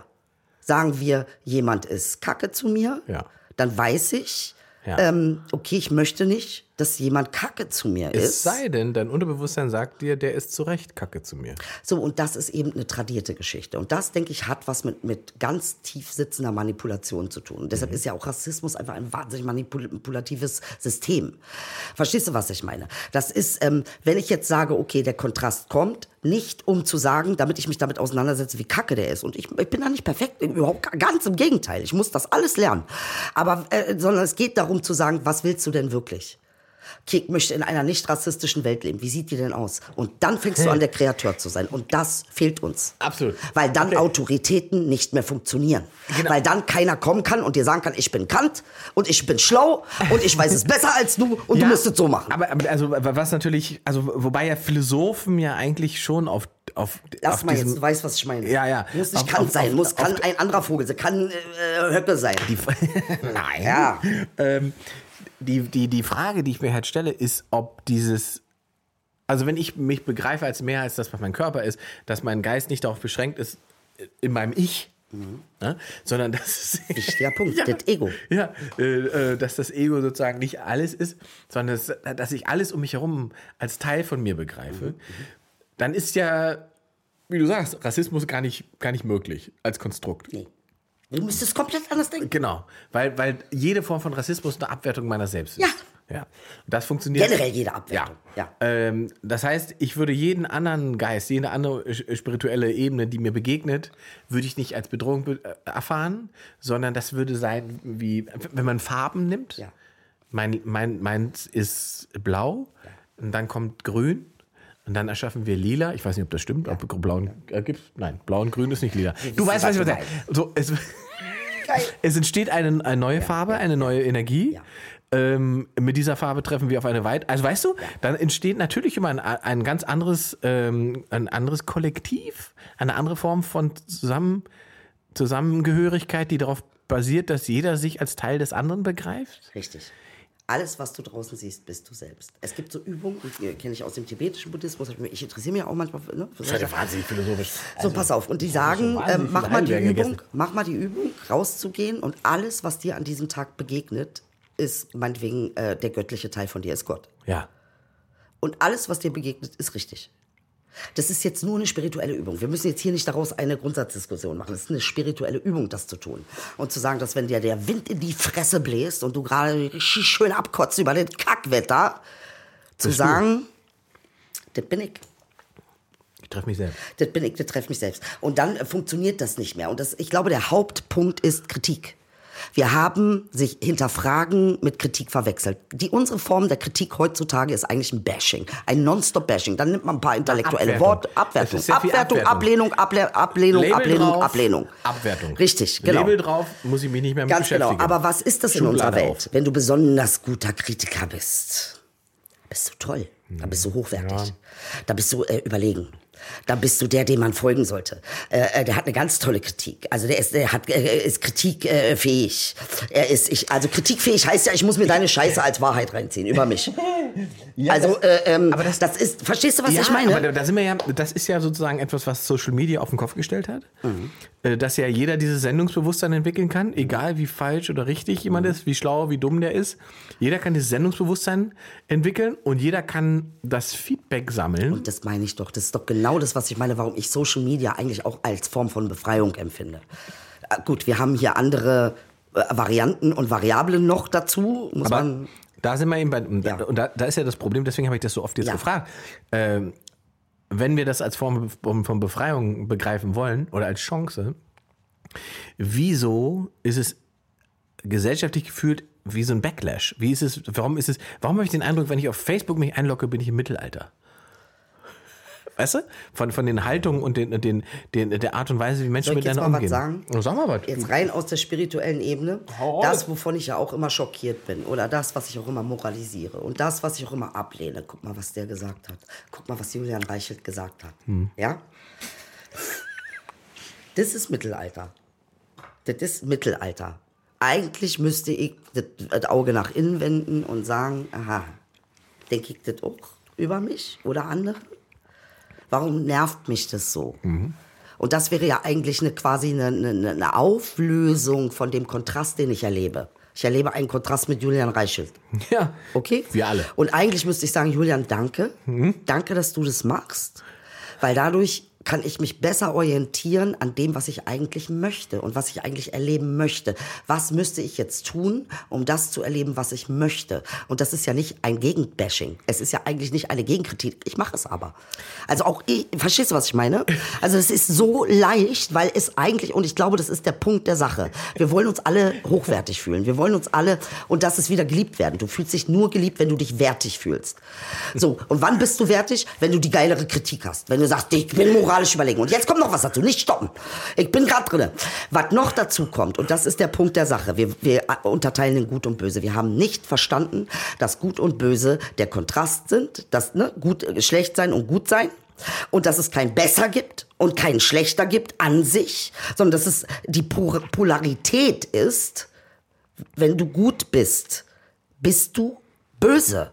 Sagen wir, jemand ist kacke zu mir, Ja. dann weiß ich, Ja. ähm, okay, ich möchte nicht, dass jemand kacke zu mir Es ist. sei denn, dein Unterbewusstsein sagt dir, der ist zu Recht Kacke zu mir. So, und das ist eben eine tradierte Geschichte. Und das, denke ich, hat was mit, mit ganz tief sitzender Manipulation zu tun. Und Mhm. deshalb ist ja auch Rassismus einfach ein wahnsinnig manipulatives System. Verstehst du, was ich meine? Das ist, ähm, wenn ich jetzt sage, okay, der Kontrast kommt, nicht um zu sagen, damit ich mich damit auseinandersetze, wie kacke der ist. Und ich, ich bin da nicht perfekt, überhaupt ganz im Gegenteil. Ich muss das alles lernen. Aber, äh, sondern es geht darum zu sagen, was willst du denn wirklich? Ich möchte in einer nicht rassistischen Welt leben. Wie sieht die denn aus? Und dann fängst du an, der Kreator zu sein. Und das fehlt uns. Absolut. Weil dann Okay. Autoritäten nicht mehr funktionieren. Genau. Weil dann keiner kommen kann und dir sagen kann, ich bin Kant und ich bin schlau und ich weiß es [LAUGHS] besser als du und du musst es so machen. Aber, aber also was natürlich, also wobei ja Philosophen ja eigentlich schon auf auf, Lass auf mal diesem, jetzt, du weißt, was ich meine. Ja, ja. Muss nicht Auf- Kant auf- sein, muss kann ein anderer Vogel sein, kann äh, Höcke sein. Nein. [LAUGHS] Ja. Ähm, die, die, die Frage, die ich mir halt stelle, ist, ob dieses. Also, wenn ich mich begreife als mehr als das, was mein Körper ist, dass mein Geist nicht darauf beschränkt ist, in meinem Ich, ne, sondern dass es. [LAUGHS] Wichtiger Punkt, Ja. das Ego. Ja, äh, äh, dass das Ego sozusagen nicht alles ist, sondern dass, dass ich alles um mich herum als Teil von mir begreife, dann ist ja, wie du sagst, Rassismus gar nicht, gar nicht möglich als Konstrukt. Nee. Du müsstest komplett anders denken. Genau, weil, weil jede Form von Rassismus eine Abwertung meiner selbst ist. Ja. Ja. Das funktioniert. Generell jede Abwertung. Ja. Ja. Ähm, das heißt, ich würde jeden anderen Geist, jede andere spirituelle Ebene, die mir begegnet, würde ich nicht als Bedrohung be äh, erfahren, sondern das würde sein, wie wenn man Farben nimmt. Ja. Mein, mein, meins ist blau und dann kommt grün. Und dann erschaffen wir lila. Ich weiß nicht, ob das stimmt. Ob blau und, äh, gibt's? Nein, blau und grün ist nicht lila. Du weißt, was ich meine. So, es, [LAUGHS] es entsteht eine, eine neue Farbe, eine neue Energie. Ja. Ähm, mit dieser Farbe treffen wir auf eine Weite. Also weißt du, dann entsteht natürlich immer ein, ein ganz anderes, ähm, ein anderes Kollektiv, eine andere Form von Zusammen, Zusammengehörigkeit, die darauf basiert, dass jeder sich als Teil des anderen begreift. Richtig. Alles, was du draußen siehst, bist du selbst. Es gibt so Übungen, die kenne ich aus dem tibetischen Buddhismus. Ich interessiere mich auch manchmal für, ne, für solche wahnsinnig philosophisch. So, pass auf. Und die sagen, ähm, mach mal die Übung, mach mal die Übung, rauszugehen und alles, was dir an diesem Tag begegnet, ist meinetwegen äh, der göttliche Teil von dir, ist Gott. Ja. Und alles, was dir begegnet, ist richtig. Das ist jetzt nur eine spirituelle Übung. Wir müssen jetzt hier nicht daraus eine Grundsatzdiskussion machen. Das ist eine spirituelle Übung, das zu tun. Und zu sagen, dass wenn dir der Wind in die Fresse bläst und du gerade richtig schön abkotzt über den Kackwetter, zu du? sagen, das bin ich. Ich treffe mich selbst. Das bin ich, das trefft mich selbst. Und dann äh, funktioniert das nicht mehr. Und das, ich glaube, der Hauptpunkt ist Kritik. Wir haben sich hinterfragen mit Kritik verwechselt. Die, unsere Form der Kritik heutzutage ist eigentlich ein Bashing, ein Nonstop-Bashing. Dann nimmt man ein paar intellektuelle Abwertung. Worte, Abwertung, Abwertung, Abwertung. Ablehnung, Able Ablehnung, Label Ablehnung, drauf, Ablehnung. Abwertung. Richtig, genau. Label drauf, muss ich mich nicht mehr mit Ganz genau. beschäftigen. Aber was ist das in Schublade unserer Welt? auf. Wenn du besonders guter Kritiker bist, bist du toll. Da bist du hochwertig. Da bist du äh, überlegen. Da bist du der, dem man folgen sollte. Äh, äh, der hat eine ganz tolle Kritik. Also der ist, der hat, äh, ist kritikfähig. Äh, fähig. er ist, ich, also kritikfähig heißt ja, ich muss mir deine Scheiße als Wahrheit reinziehen über mich. [LAUGHS] also, äh, ähm, aber das- das, ist, verstehst du, was ja, ich meine? aber da sind wir ja, das ist ja sozusagen etwas, was Social Media auf den Kopf gestellt hat. Mhm. Äh, Dass ja jeder dieses Sendungsbewusstsein entwickeln kann, egal wie falsch oder richtig jemand Mhm. ist, wie schlau, wie dumm der ist. Jeder kann dieses Sendungsbewusstsein entwickeln und jeder kann das Feedback sammeln. Und das meine ich doch. Das ist doch genau das, was ich meine, warum ich Social Media eigentlich auch als Form von Befreiung empfinde. Äh, gut, wir haben hier andere äh, Varianten und Variablen noch dazu. Muss Aber man, da sind wir eben bei, und da, Ja. und da, da ist ja das Problem, deswegen habe ich das so oft jetzt Ja. gefragt. Ähm, wenn wir das als Form von Befreiung begreifen wollen oder als Chance, wieso ist es gesellschaftlich gefühlt wie so ein Backlash? Wie ist es, warum ist es, warum habe ich den Eindruck, wenn ich auf Facebook mich einlogge, bin ich im Mittelalter? Weißt du? Von, von den Haltungen und den, den, den, der Art und Weise, wie Menschen Soll ich jetzt miteinander umgehen. sagen? Oh, Sag mal was. jetzt rein aus der spirituellen Ebene, das, wovon ich ja auch immer schockiert bin oder das, was ich auch immer moralisiere und das, was ich auch immer ablehne. Guck mal, was der gesagt hat. Guck mal, was Julian Reichelt gesagt hat. Hm. Ja? Das ist Mittelalter. Das ist Mittelalter. Eigentlich müsste ich das, das Auge nach innen wenden und sagen, aha, denke ich das auch über mich oder andere? Warum nervt mich das so? Und das wäre ja eigentlich eine, quasi eine, eine, eine Auflösung von dem Kontrast, den ich erlebe. Ich erlebe einen Kontrast mit Julian Reichelt. [LAUGHS] Ja. Okay? Wir alle. Und eigentlich müsste ich sagen, Julian, danke. Danke, dass du das machst. Weil dadurch kann ich mich besser orientieren an dem, was ich eigentlich möchte und was ich eigentlich erleben möchte. Was müsste ich jetzt tun, um das zu erleben, was ich möchte? Und das ist ja nicht ein Gegenbashing. Es ist ja eigentlich nicht eine Gegenkritik. Ich mache es aber. Also auch ich, verstehst du, was ich meine? Also es ist so leicht, weil es eigentlich, und ich glaube, das ist der Punkt der Sache. Wir wollen uns alle hochwertig fühlen. Wir wollen uns alle, und das ist wieder geliebt werden. Du fühlst dich nur geliebt, wenn du dich wertig fühlst. So, und wann bist du wertig? Wenn du die geilere Kritik hast. Wenn du sagst, ich bin moralisch überlegen. Und jetzt kommt noch was dazu. Nicht stoppen. Ich bin gerade drinne. Was noch dazu kommt, und das ist der Punkt der Sache. Wir, wir unterteilen in Gut und Böse. Wir haben nicht verstanden, dass Gut und Böse der Kontrast sind. Dass ne, gut, äh, schlecht sein und gut sein. Und dass es kein besser gibt und kein schlechter gibt an sich, sondern dass es die Pol- Polarität ist, wenn du gut bist, bist du böse.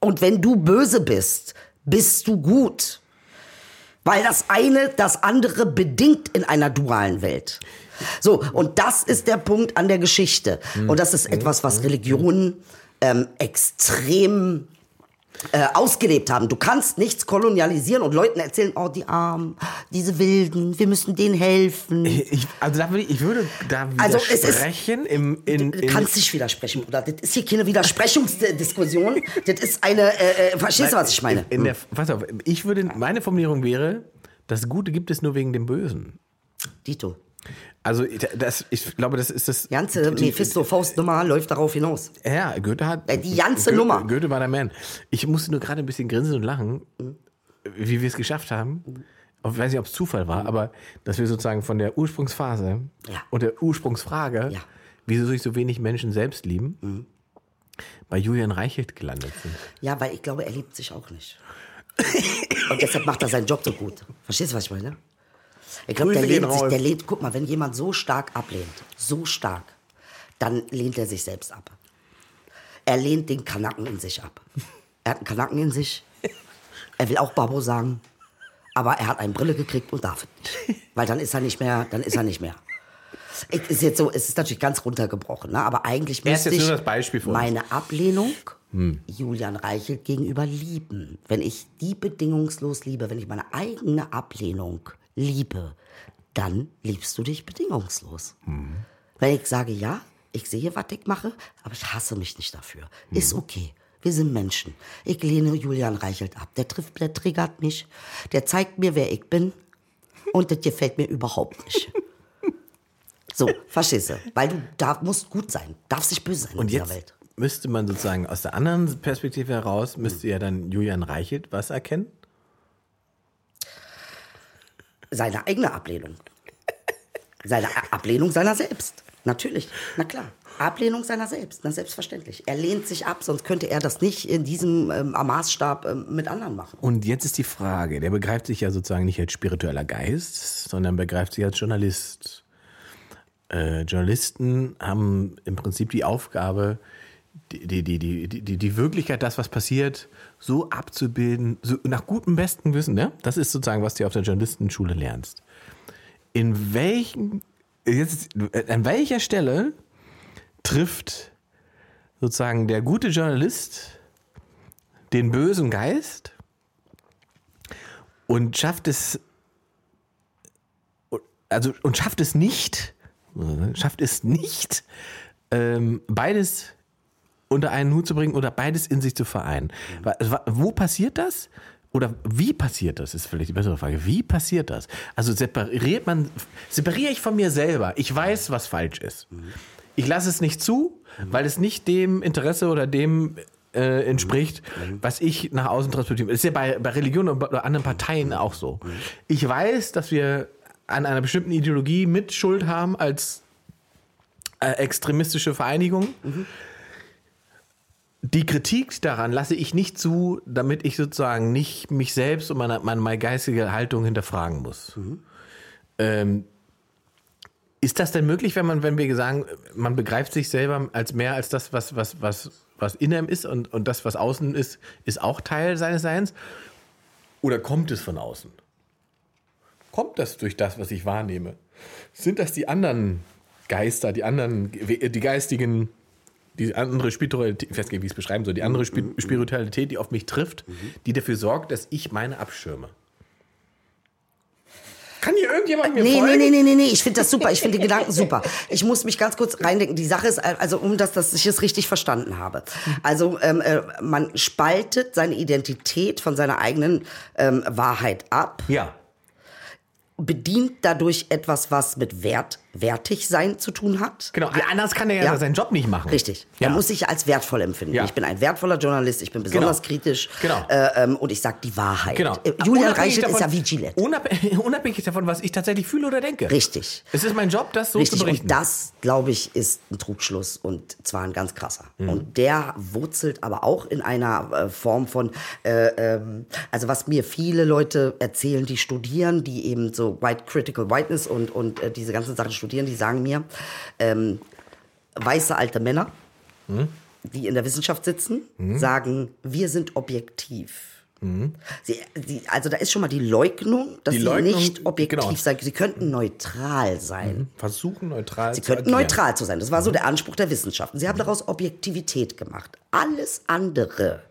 Und wenn du böse bist, bist du gut. Weil das eine das andere bedingt in einer dualen Welt. So, und das ist der Punkt an der Geschichte. Und das ist etwas, was Religionen ähm, extrem äh, ausgelebt haben. Du kannst nichts kolonialisieren und Leuten erzählen, oh, die Armen, diese Wilden, wir müssen denen helfen. Ich, also da würde ich, ich würde da Also es ist- widersprechen im, in, Du in, kannst nicht widersprechen, Bruder. Das ist hier keine Widersprechungsdiskussion. das ist eine, äh, äh, verstehst du, was ich meine? In der, pass auf, ich würde, meine Formulierung wäre, das Gute gibt es nur wegen dem Bösen. Dito. Also das, ich glaube, das ist das. Ganze Mephisto-Faustnummer läuft darauf hinaus. Ja, Goethe hat. Äh, die ganze Goethe, Nummer. Goethe war der Man. Ich musste nur gerade ein bisschen grinsen und lachen, wie wir es geschafft haben. Ich weiß nicht, ob es Zufall war, aber dass wir sozusagen von der Ursprungsphase Ja. und der Ursprungsfrage, Ja. wieso sich so wenig Menschen selbst lieben, bei Julian Reichelt gelandet sind. Ja, weil ich glaube, er liebt sich auch nicht. Und deshalb macht er seinen Job so gut. Verstehst du, was ich meine? Ich glaube, der lehnt sich, der lehnt, guck mal, wenn jemand so stark ablehnt, so stark, dann lehnt er sich selbst ab. Er lehnt den Kanaken in sich ab. Er hat einen Kanaken in sich. Er will auch Babo sagen. Aber er hat eine Brille gekriegt und darf es nicht. Weil dann ist er nicht mehr, dann ist er nicht mehr. Es ist jetzt so, es ist natürlich ganz runtergebrochen, ne? aber eigentlich müsste jetzt ich nur das Beispiel für uns. meine Ablehnung Julian Reichelt gegenüber lieben. Wenn ich die bedingungslos liebe, wenn ich meine eigene Ablehnung liebe, dann liebst du dich bedingungslos. Wenn ich sage, ja, ich sehe, was ich mache, aber ich hasse mich nicht dafür. Ist okay. Wir sind Menschen. Ich lehne Julian Reichelt ab. Der trifft, der triggert mich. Der zeigt mir, wer ich bin. Und das gefällt mir überhaupt nicht. [LAUGHS] So, verstehst du? Weil du darf, musst gut sein. Darfst nicht böse sein Und in dieser jetzt Welt. müsste man sozusagen aus der anderen Perspektive heraus, müsste ja dann Julian Reichelt was erkennen? Seine eigene Ablehnung. Seine Ablehnung seiner selbst. Natürlich. Na klar. Ablehnung seiner selbst. Na selbstverständlich. Er lehnt sich ab, sonst könnte er das nicht in diesem ähm, Maßstab ähm, mit anderen machen. Und jetzt ist die Frage, der begreift sich ja sozusagen nicht als spiritueller Geist, sondern begreift sich als Journalist. Äh, Journalisten haben im Prinzip die Aufgabe, die, die, die, die, die, die Wirklichkeit, das, was passiert, so abzubilden, so nach gutem besten Wissen. Ne? Das ist sozusagen, was du auf der Journalistenschule lernst. In welchen, jetzt, an welcher Stelle trifft sozusagen der gute Journalist den bösen Geist und schafft es also und schafft es nicht schafft es nicht ähm, beides unter einen Hut zu bringen oder beides in sich zu vereinen. Wa- Wo passiert das? Oder wie passiert das, ist vielleicht die bessere Frage. Wie passiert das? Also separiert man, separiere ich von mir selber. Ich weiß, was falsch ist. Ich lasse es nicht zu, weil es nicht dem Interesse oder dem äh, entspricht, was ich nach außen transportiere. Das ist ja bei, bei Religion und bei anderen Parteien auch so. Ich weiß, dass wir an einer bestimmten Ideologie mit Schuld haben als äh, extremistische Vereinigung. Die Kritik daran lasse ich nicht zu, damit ich sozusagen nicht mich selbst und meine, meine, meine geistige Haltung hinterfragen muss. Ähm, ist das denn möglich, wenn man, wenn wir sagen, man begreift sich selber als mehr als das, was, was, was, was in ist und, und das, was außen ist, ist auch Teil seines Seins? Oder kommt es von außen? Kommt das durch das, was ich wahrnehme? Sind das die anderen Geister, die anderen, die geistigen, die andere Spiritualität, ich weiß nicht, wie ich es beschreiben soll, die andere Spi- Spiritualität, die auf mich trifft, die dafür sorgt, dass ich meine abschirme? Kann hier irgendjemand mir Nee, folgen? nee, nee, nee, nee, ich finde das super. Ich finde den Gedanken super. Ich muss mich ganz kurz reindenken. Die Sache ist, also um das, dass ich es richtig verstanden habe. Also ähm, äh, man spaltet seine Identität von seiner eigenen ähm, Wahrheit ab, Ja. bedient dadurch etwas, was mit Wert, wertig sein zu tun hat. Genau, anders kann er ja, Ja. seinen Job nicht machen. Richtig. Ja. Er muss sich als wertvoll empfinden. Ja. Ich bin ein wertvoller Journalist, ich bin besonders Genau. kritisch Genau. äh, ähm, und ich sage die Wahrheit. Genau. Äh, Julian Reichelt ist davon- ja wie Gillette. Unabhängig, [LAUGHS] unabhängig davon, was ich tatsächlich fühle oder denke. Richtig. Es ist mein Job, das so Richtig, zu berichten. und das, glaube ich, ist ein Trugschluss und zwar ein ganz krasser. Mhm. Und der wurzelt aber auch in einer äh, Form von, äh, ähm, also was mir viele Leute erzählen, die studieren, die eben so White Critical Whiteness und, und äh, diese ganzen Sachen studieren, die sagen mir, ähm, weiße alte Männer, Mhm. die in der Wissenschaft sitzen, sagen, wir sind objektiv. Sie, sie, also da ist schon mal die Leugnung, dass Mhm. Die sie Leugnung, nicht objektiv genau. sein. Sie könnten neutral sein. Versuchen neutral Sie zu könnten agieren. neutral zu sein. Das war so der Anspruch der Wissenschaften. Sie haben daraus Objektivität gemacht. Alles andere,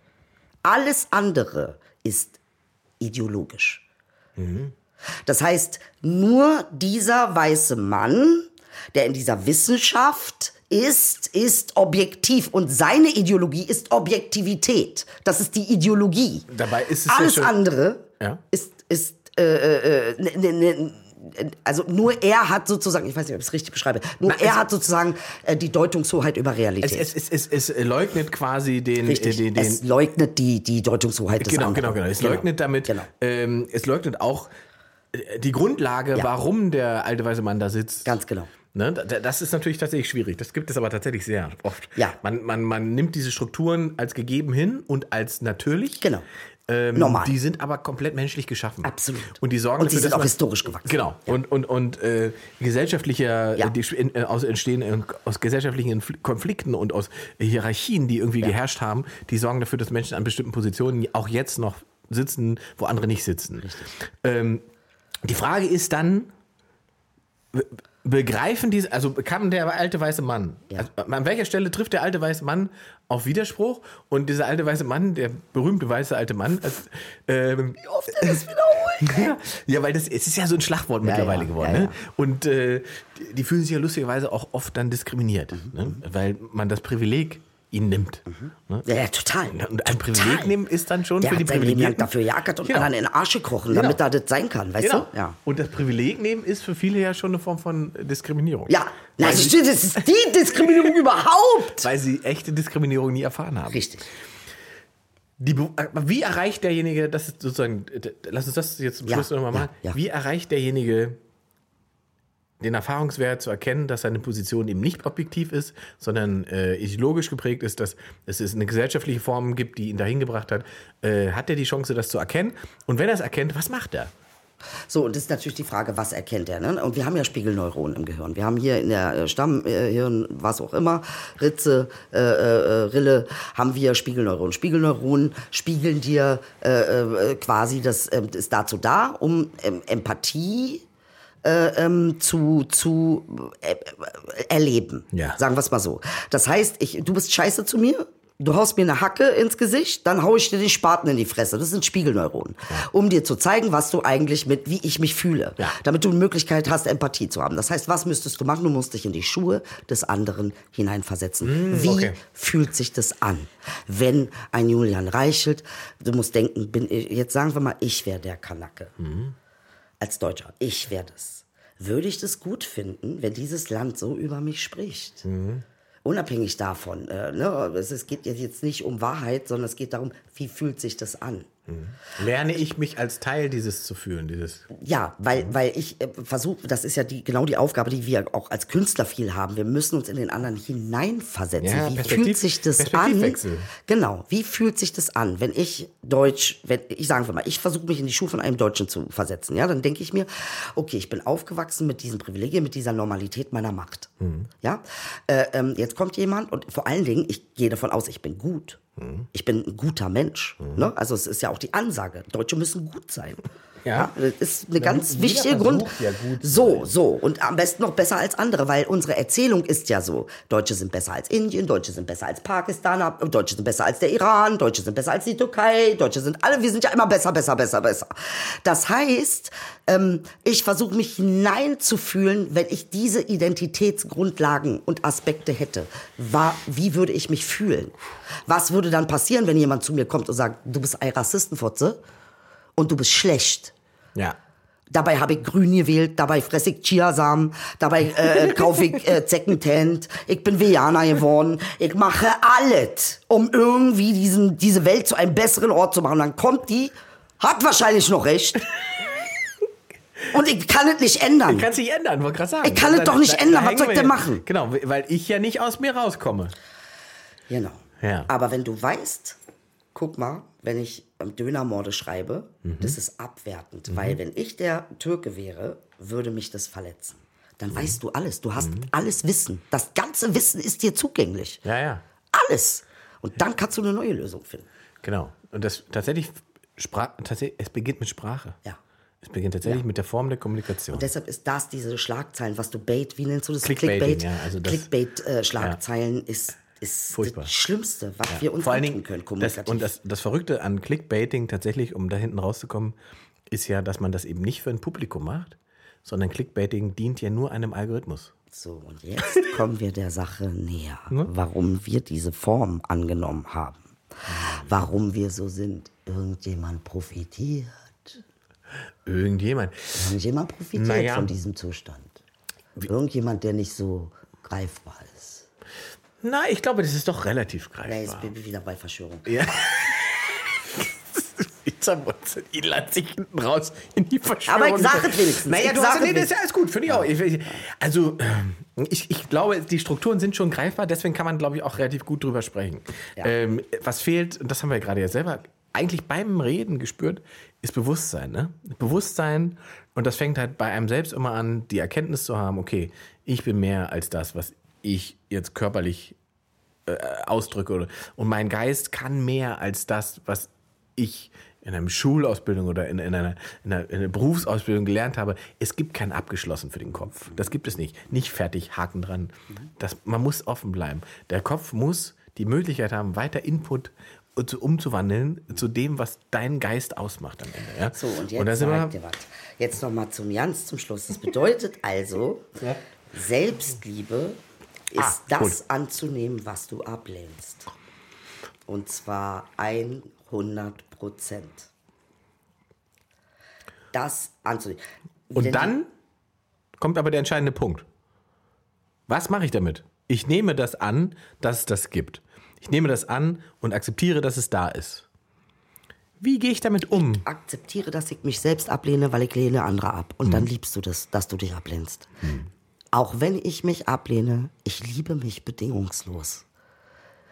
Alles andere ist ideologisch. Das heißt, nur dieser weiße Mann, der in dieser Wissenschaft ist, ist objektiv und seine Ideologie ist Objektivität. Das ist die Ideologie. Dabei ist es ja Alles schon- andere Ja. ist, ist äh, äh, ne, ne, ne, also nur er hat sozusagen, ich weiß nicht, ob ich es richtig beschreibe, nur Na, er hat sozusagen äh, die Deutungshoheit über Realität. Es, es, es, es, es leugnet quasi den, Richtig. äh, den, den es leugnet die, die Deutungshoheit des Genau, anderen. genau, genau. Es leugnet damit, Genau. ähm, es leugnet auch äh, die Grundlage, Ja. warum der alte weiße Mann da sitzt. Ganz genau. Ne, da- das ist natürlich tatsächlich schwierig. Das gibt es aber tatsächlich sehr oft. Ja. Man, man, man nimmt diese Strukturen als gegeben hin und als natürlich. Genau. Ähm, Normal. Die sind aber komplett menschlich geschaffen. Absolut. Und die sorgen Und die dafür, sind dass auch man- historisch gewachsen. Genau. Und, und, und äh, gesellschaftlicher, Ja. die in, äh, aus entstehen äh, aus gesellschaftlichen Konflikten und aus Hierarchien, die irgendwie geherrscht haben, die sorgen dafür, dass Menschen an bestimmten Positionen auch jetzt noch sitzen, wo andere nicht sitzen. Ähm, die Frage ist dann, be- begreifen diese, also kann der alte weiße Mann, Ja. also an welcher Stelle trifft der alte weiße Mann auf Widerspruch und dieser alte weiße Mann, der berühmte weiße alte Mann, als, ähm, [LAUGHS] Wie oft er das wiederholt? ja, [LAUGHS] ja, weil das es ist ja so ein Schlagwort mittlerweile ja, geworden. ja, ne? ja. Und äh, die, die fühlen sich ja lustigerweise auch oft dann diskriminiert, Mhm, ne? weil man das Privileg ihnen nimmt. Ne? Ja, ja, total. Und ein Total. Privileg nehmen ist dann schon Der für die Privilegierten. dafür geackert und Genau. anderen in den Arsch gekrochen, Genau. damit er das sein kann, weißt Genau. du? Ja. Und das Privileg nehmen ist für viele ja schon eine Form von Diskriminierung. Ja, na, das, stimmt, das ist die Diskriminierung [LAUGHS] überhaupt. Weil sie echte Diskriminierung nie erfahren haben. Richtig. Die, äh, wie erreicht derjenige, das ist sozusagen, lass uns das jetzt zum Ja, Schluss nochmal ja, machen, ja. wie erreicht derjenige den Erfahrungswert zu erkennen, dass seine Position eben nicht objektiv ist, sondern äh, ideologisch geprägt ist, dass es eine gesellschaftliche Form gibt, die ihn dahin gebracht hat, äh, hat er die Chance, das zu erkennen? Und wenn er es erkennt, was macht er? So, und das ist natürlich die Frage, was erkennt er? Ne? Und wir haben ja Spiegelneuronen im Gehirn. Wir haben hier in der äh, Stammhirn, was auch immer, Ritze, äh, äh, Rille, haben wir Spiegelneuronen. Spiegelneuronen spiegeln dir äh, äh, quasi, das ähm, ist dazu da, um ähm, Empathie äh, ähm, zu, zu äh, äh, erleben. Ja. Sagen wir es mal so. Das heißt, ich, du bist scheiße zu mir, du haust mir eine Hacke ins Gesicht, dann hau ich dir den Spaten in die Fresse. Das sind Spiegelneuronen. Um dir zu zeigen, was du eigentlich mit, wie ich mich fühle. Ja. Damit du eine Möglichkeit hast, Empathie zu haben. Das heißt, was müsstest du machen? Du musst dich in die Schuhe des anderen hineinversetzen. wie okay. fühlt sich das an? Wenn ein Julian Reichelt, du musst denken, bin ich, jetzt sagen wir mal, ich wäre der Kanacke als Deutscher, ich wäre das, würde ich das gut finden, wenn dieses Land so über mich spricht. Unabhängig davon, äh, ne, es, es geht jetzt nicht um Wahrheit, sondern es geht darum, wie fühlt sich das an. Lerne ich mich als Teil dieses zu fühlen, dieses Ja, weil, weil ich äh, versuche, das ist ja die, genau die Aufgabe, die wir auch als Künstler viel haben. Wir müssen uns in den anderen hineinversetzen. Ja, wie fühlt sich das an? Genau, wie fühlt sich das an, wenn ich Deutsch, wenn ich sagen wir mal, ich versuche mich in die Schuhe von einem Deutschen zu versetzen, ja, dann denke ich mir, okay, ich bin aufgewachsen mit diesen Privilegien, mit dieser Normalität meiner Macht, ja. Äh, ähm, jetzt kommt jemand und vor allen Dingen, ich gehe davon aus, ich bin gut. Ich bin ein guter Mensch. Ne? Also es ist ja auch die Ansage. Deutsche müssen gut sein. Ja. das ist eine ganz jeder wichtige Grund. ja so, so. Und am besten noch besser als andere, weil unsere Erzählung ist ja so. Deutsche sind besser als Indien, Deutsche sind besser als Pakistaner, Deutsche sind besser als der Iran, Deutsche sind besser als die Türkei, Deutsche sind alle, wir sind ja immer besser, besser, besser, besser. Das heißt, ähm, ich versuche mich hineinzufühlen, wenn ich diese Identitätsgrundlagen und Aspekte hätte. War, wie würde ich mich fühlen? Was würde dann passieren, wenn jemand zu mir kommt und sagt, du bist ein Rassistenfotze und du bist schlecht? Ja. Dabei habe ich grün gewählt, dabei fresse ich Chiasamen, dabei äh, [LAUGHS] kaufe ich äh, Zeckentent, ich bin Veganer geworden, ich mache alles, um irgendwie diesen, diese Welt zu einem besseren Ort zu machen. Dann kommt die, hat wahrscheinlich noch recht. [LAUGHS] Und ich kann es nicht ändern. Kann sich ändern, wollte gerade sagen. Ich kann es doch nicht ändern, was hängen soll ich denn machen? Genau, weil ich ja nicht aus mir rauskomme. Genau. Ja. Aber wenn du weißt, guck mal, wenn ich Dönermorde schreibe, Mhm. das ist abwertend. Weil wenn ich der Türke wäre, würde mich das verletzen. Dann Mhm. weißt du alles. Du hast alles Wissen. Das ganze Wissen ist dir zugänglich. Ja, ja. Alles. Und dann kannst du eine neue Lösung finden. Genau. Und das tatsächlich, tatsächlich es beginnt mit Sprache. Ja. Es beginnt tatsächlich mit der Form der Kommunikation. Deshalb ist das diese Schlagzeilen, was du Bait, wie nennst du das? Clickbaiting, ja, also das- Clickbait-Schlagzeilen ist, ist Furchtbar. das Schlimmste, was wir uns Vor allen Dingen, können, das, und das, das Verrückte an Clickbaiting tatsächlich, um da hinten rauszukommen, ist ja, dass man das eben nicht für ein Publikum macht, sondern Clickbaiting dient ja nur einem Algorithmus. So, und jetzt [LAUGHS] kommen wir der Sache näher, warum wir diese Form angenommen haben. Warum wir so sind. Irgendjemand profitiert. Irgendjemand. Irgendjemand profitiert Naja. von diesem Zustand. Irgendjemand, der nicht so greifbar ist. Na, ich glaube, das ist doch relativ Da ist greifbar. Baby wieder bei Verschwörung. Ja. [LAUGHS] Jetzt ihn lässt sich hinten raus in die Verschwörung. Aber ich sag es wenigstens. Naja, Ich du hast, es nee, das ist ja alles gut, finde ich auch. Ich, ich, also, ähm, ich, ich glaube, die Strukturen sind schon greifbar, deswegen kann man, glaube ich, auch relativ gut drüber sprechen. Ja. Ähm, was fehlt, und das haben wir gerade ja selber eigentlich beim Reden gespürt, ist Bewusstsein. Ne? Bewusstsein, und das fängt halt bei einem selbst immer an, die Erkenntnis zu haben, okay, ich bin mehr als das, was ich jetzt körperlich äh, ausdrücke. Oder, und mein Geist kann mehr als das, was ich in einer Schulausbildung oder in, in, einer, in, einer, in einer Berufsausbildung gelernt habe. Es gibt kein Abgeschlossen für den Kopf. Das gibt es nicht. Nicht fertig, Haken dran. Das, man muss offen bleiben. Der Kopf muss die Möglichkeit haben, weiter Input zu, umzuwandeln zu dem, was dein Geist ausmacht am Ende. Ja? So, und jetzt wir, dir was. Jetzt nochmal zum ganz zum Schluss. Das bedeutet also, Selbstliebe ist Ah, das gut. anzunehmen, was du ablehnst. Und zwar 100 Prozent. Das anzunehmen. Und Denn dann kommt aber der entscheidende Punkt. Was mache ich damit? Ich nehme das an, dass es das gibt. Ich nehme das an und akzeptiere, dass es da ist. Wie gehe ich damit um? akzeptiere, dass ich mich selbst ablehne, weil ich lehne andere ab. Und Mhm. dann liebst du das, dass du dich ablehnst. Auch wenn ich mich ablehne, ich liebe mich bedingungslos.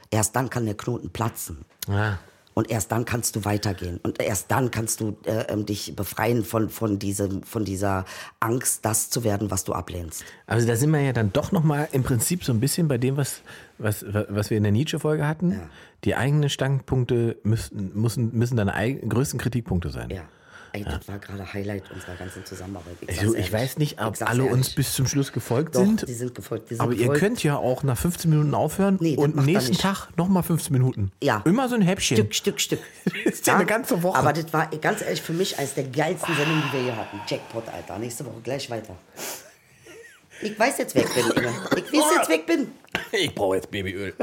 Erst dann kann der Knoten platzen. Ah, Und erst dann kannst du weitergehen. Und erst dann kannst du äh, ähm, dich befreien von, von, diesem, von dieser Angst, das zu werden, was du ablehnst. Also da sind wir ja dann doch noch mal im Prinzip so ein bisschen bei dem, was, was, was wir in der Nietzsche-Folge hatten. Ja. Die eigenen Standpunkte müssen, müssen, müssen deine größten Kritikpunkte sein. Ja. Ey, das war gerade Highlight unserer ganzen Zusammenarbeit. Ich, Also, ich weiß nicht, ob Ich alle uns ehrlich. bis zum Schluss gefolgt Doch, sind. die sind gefolgt. Die sind Aber ihr gefolgt. könnt ja auch nach 15 Minuten aufhören Nee, und nächsten. Tag nochmal 15 Minuten. Ja. Immer so ein Häppchen. Stück, Stück, Stück. [LAUGHS] Das ist ja eine ganze Woche. Aber das war ganz ehrlich für mich eines der geilsten Sendungen, die wir hier hatten. Jackpot, Alter. Nächste Woche gleich weiter. Ich weiß jetzt weg bin, Inge. Ich weiß jetzt weg bin. Ich brauche jetzt Babyöl. [LAUGHS]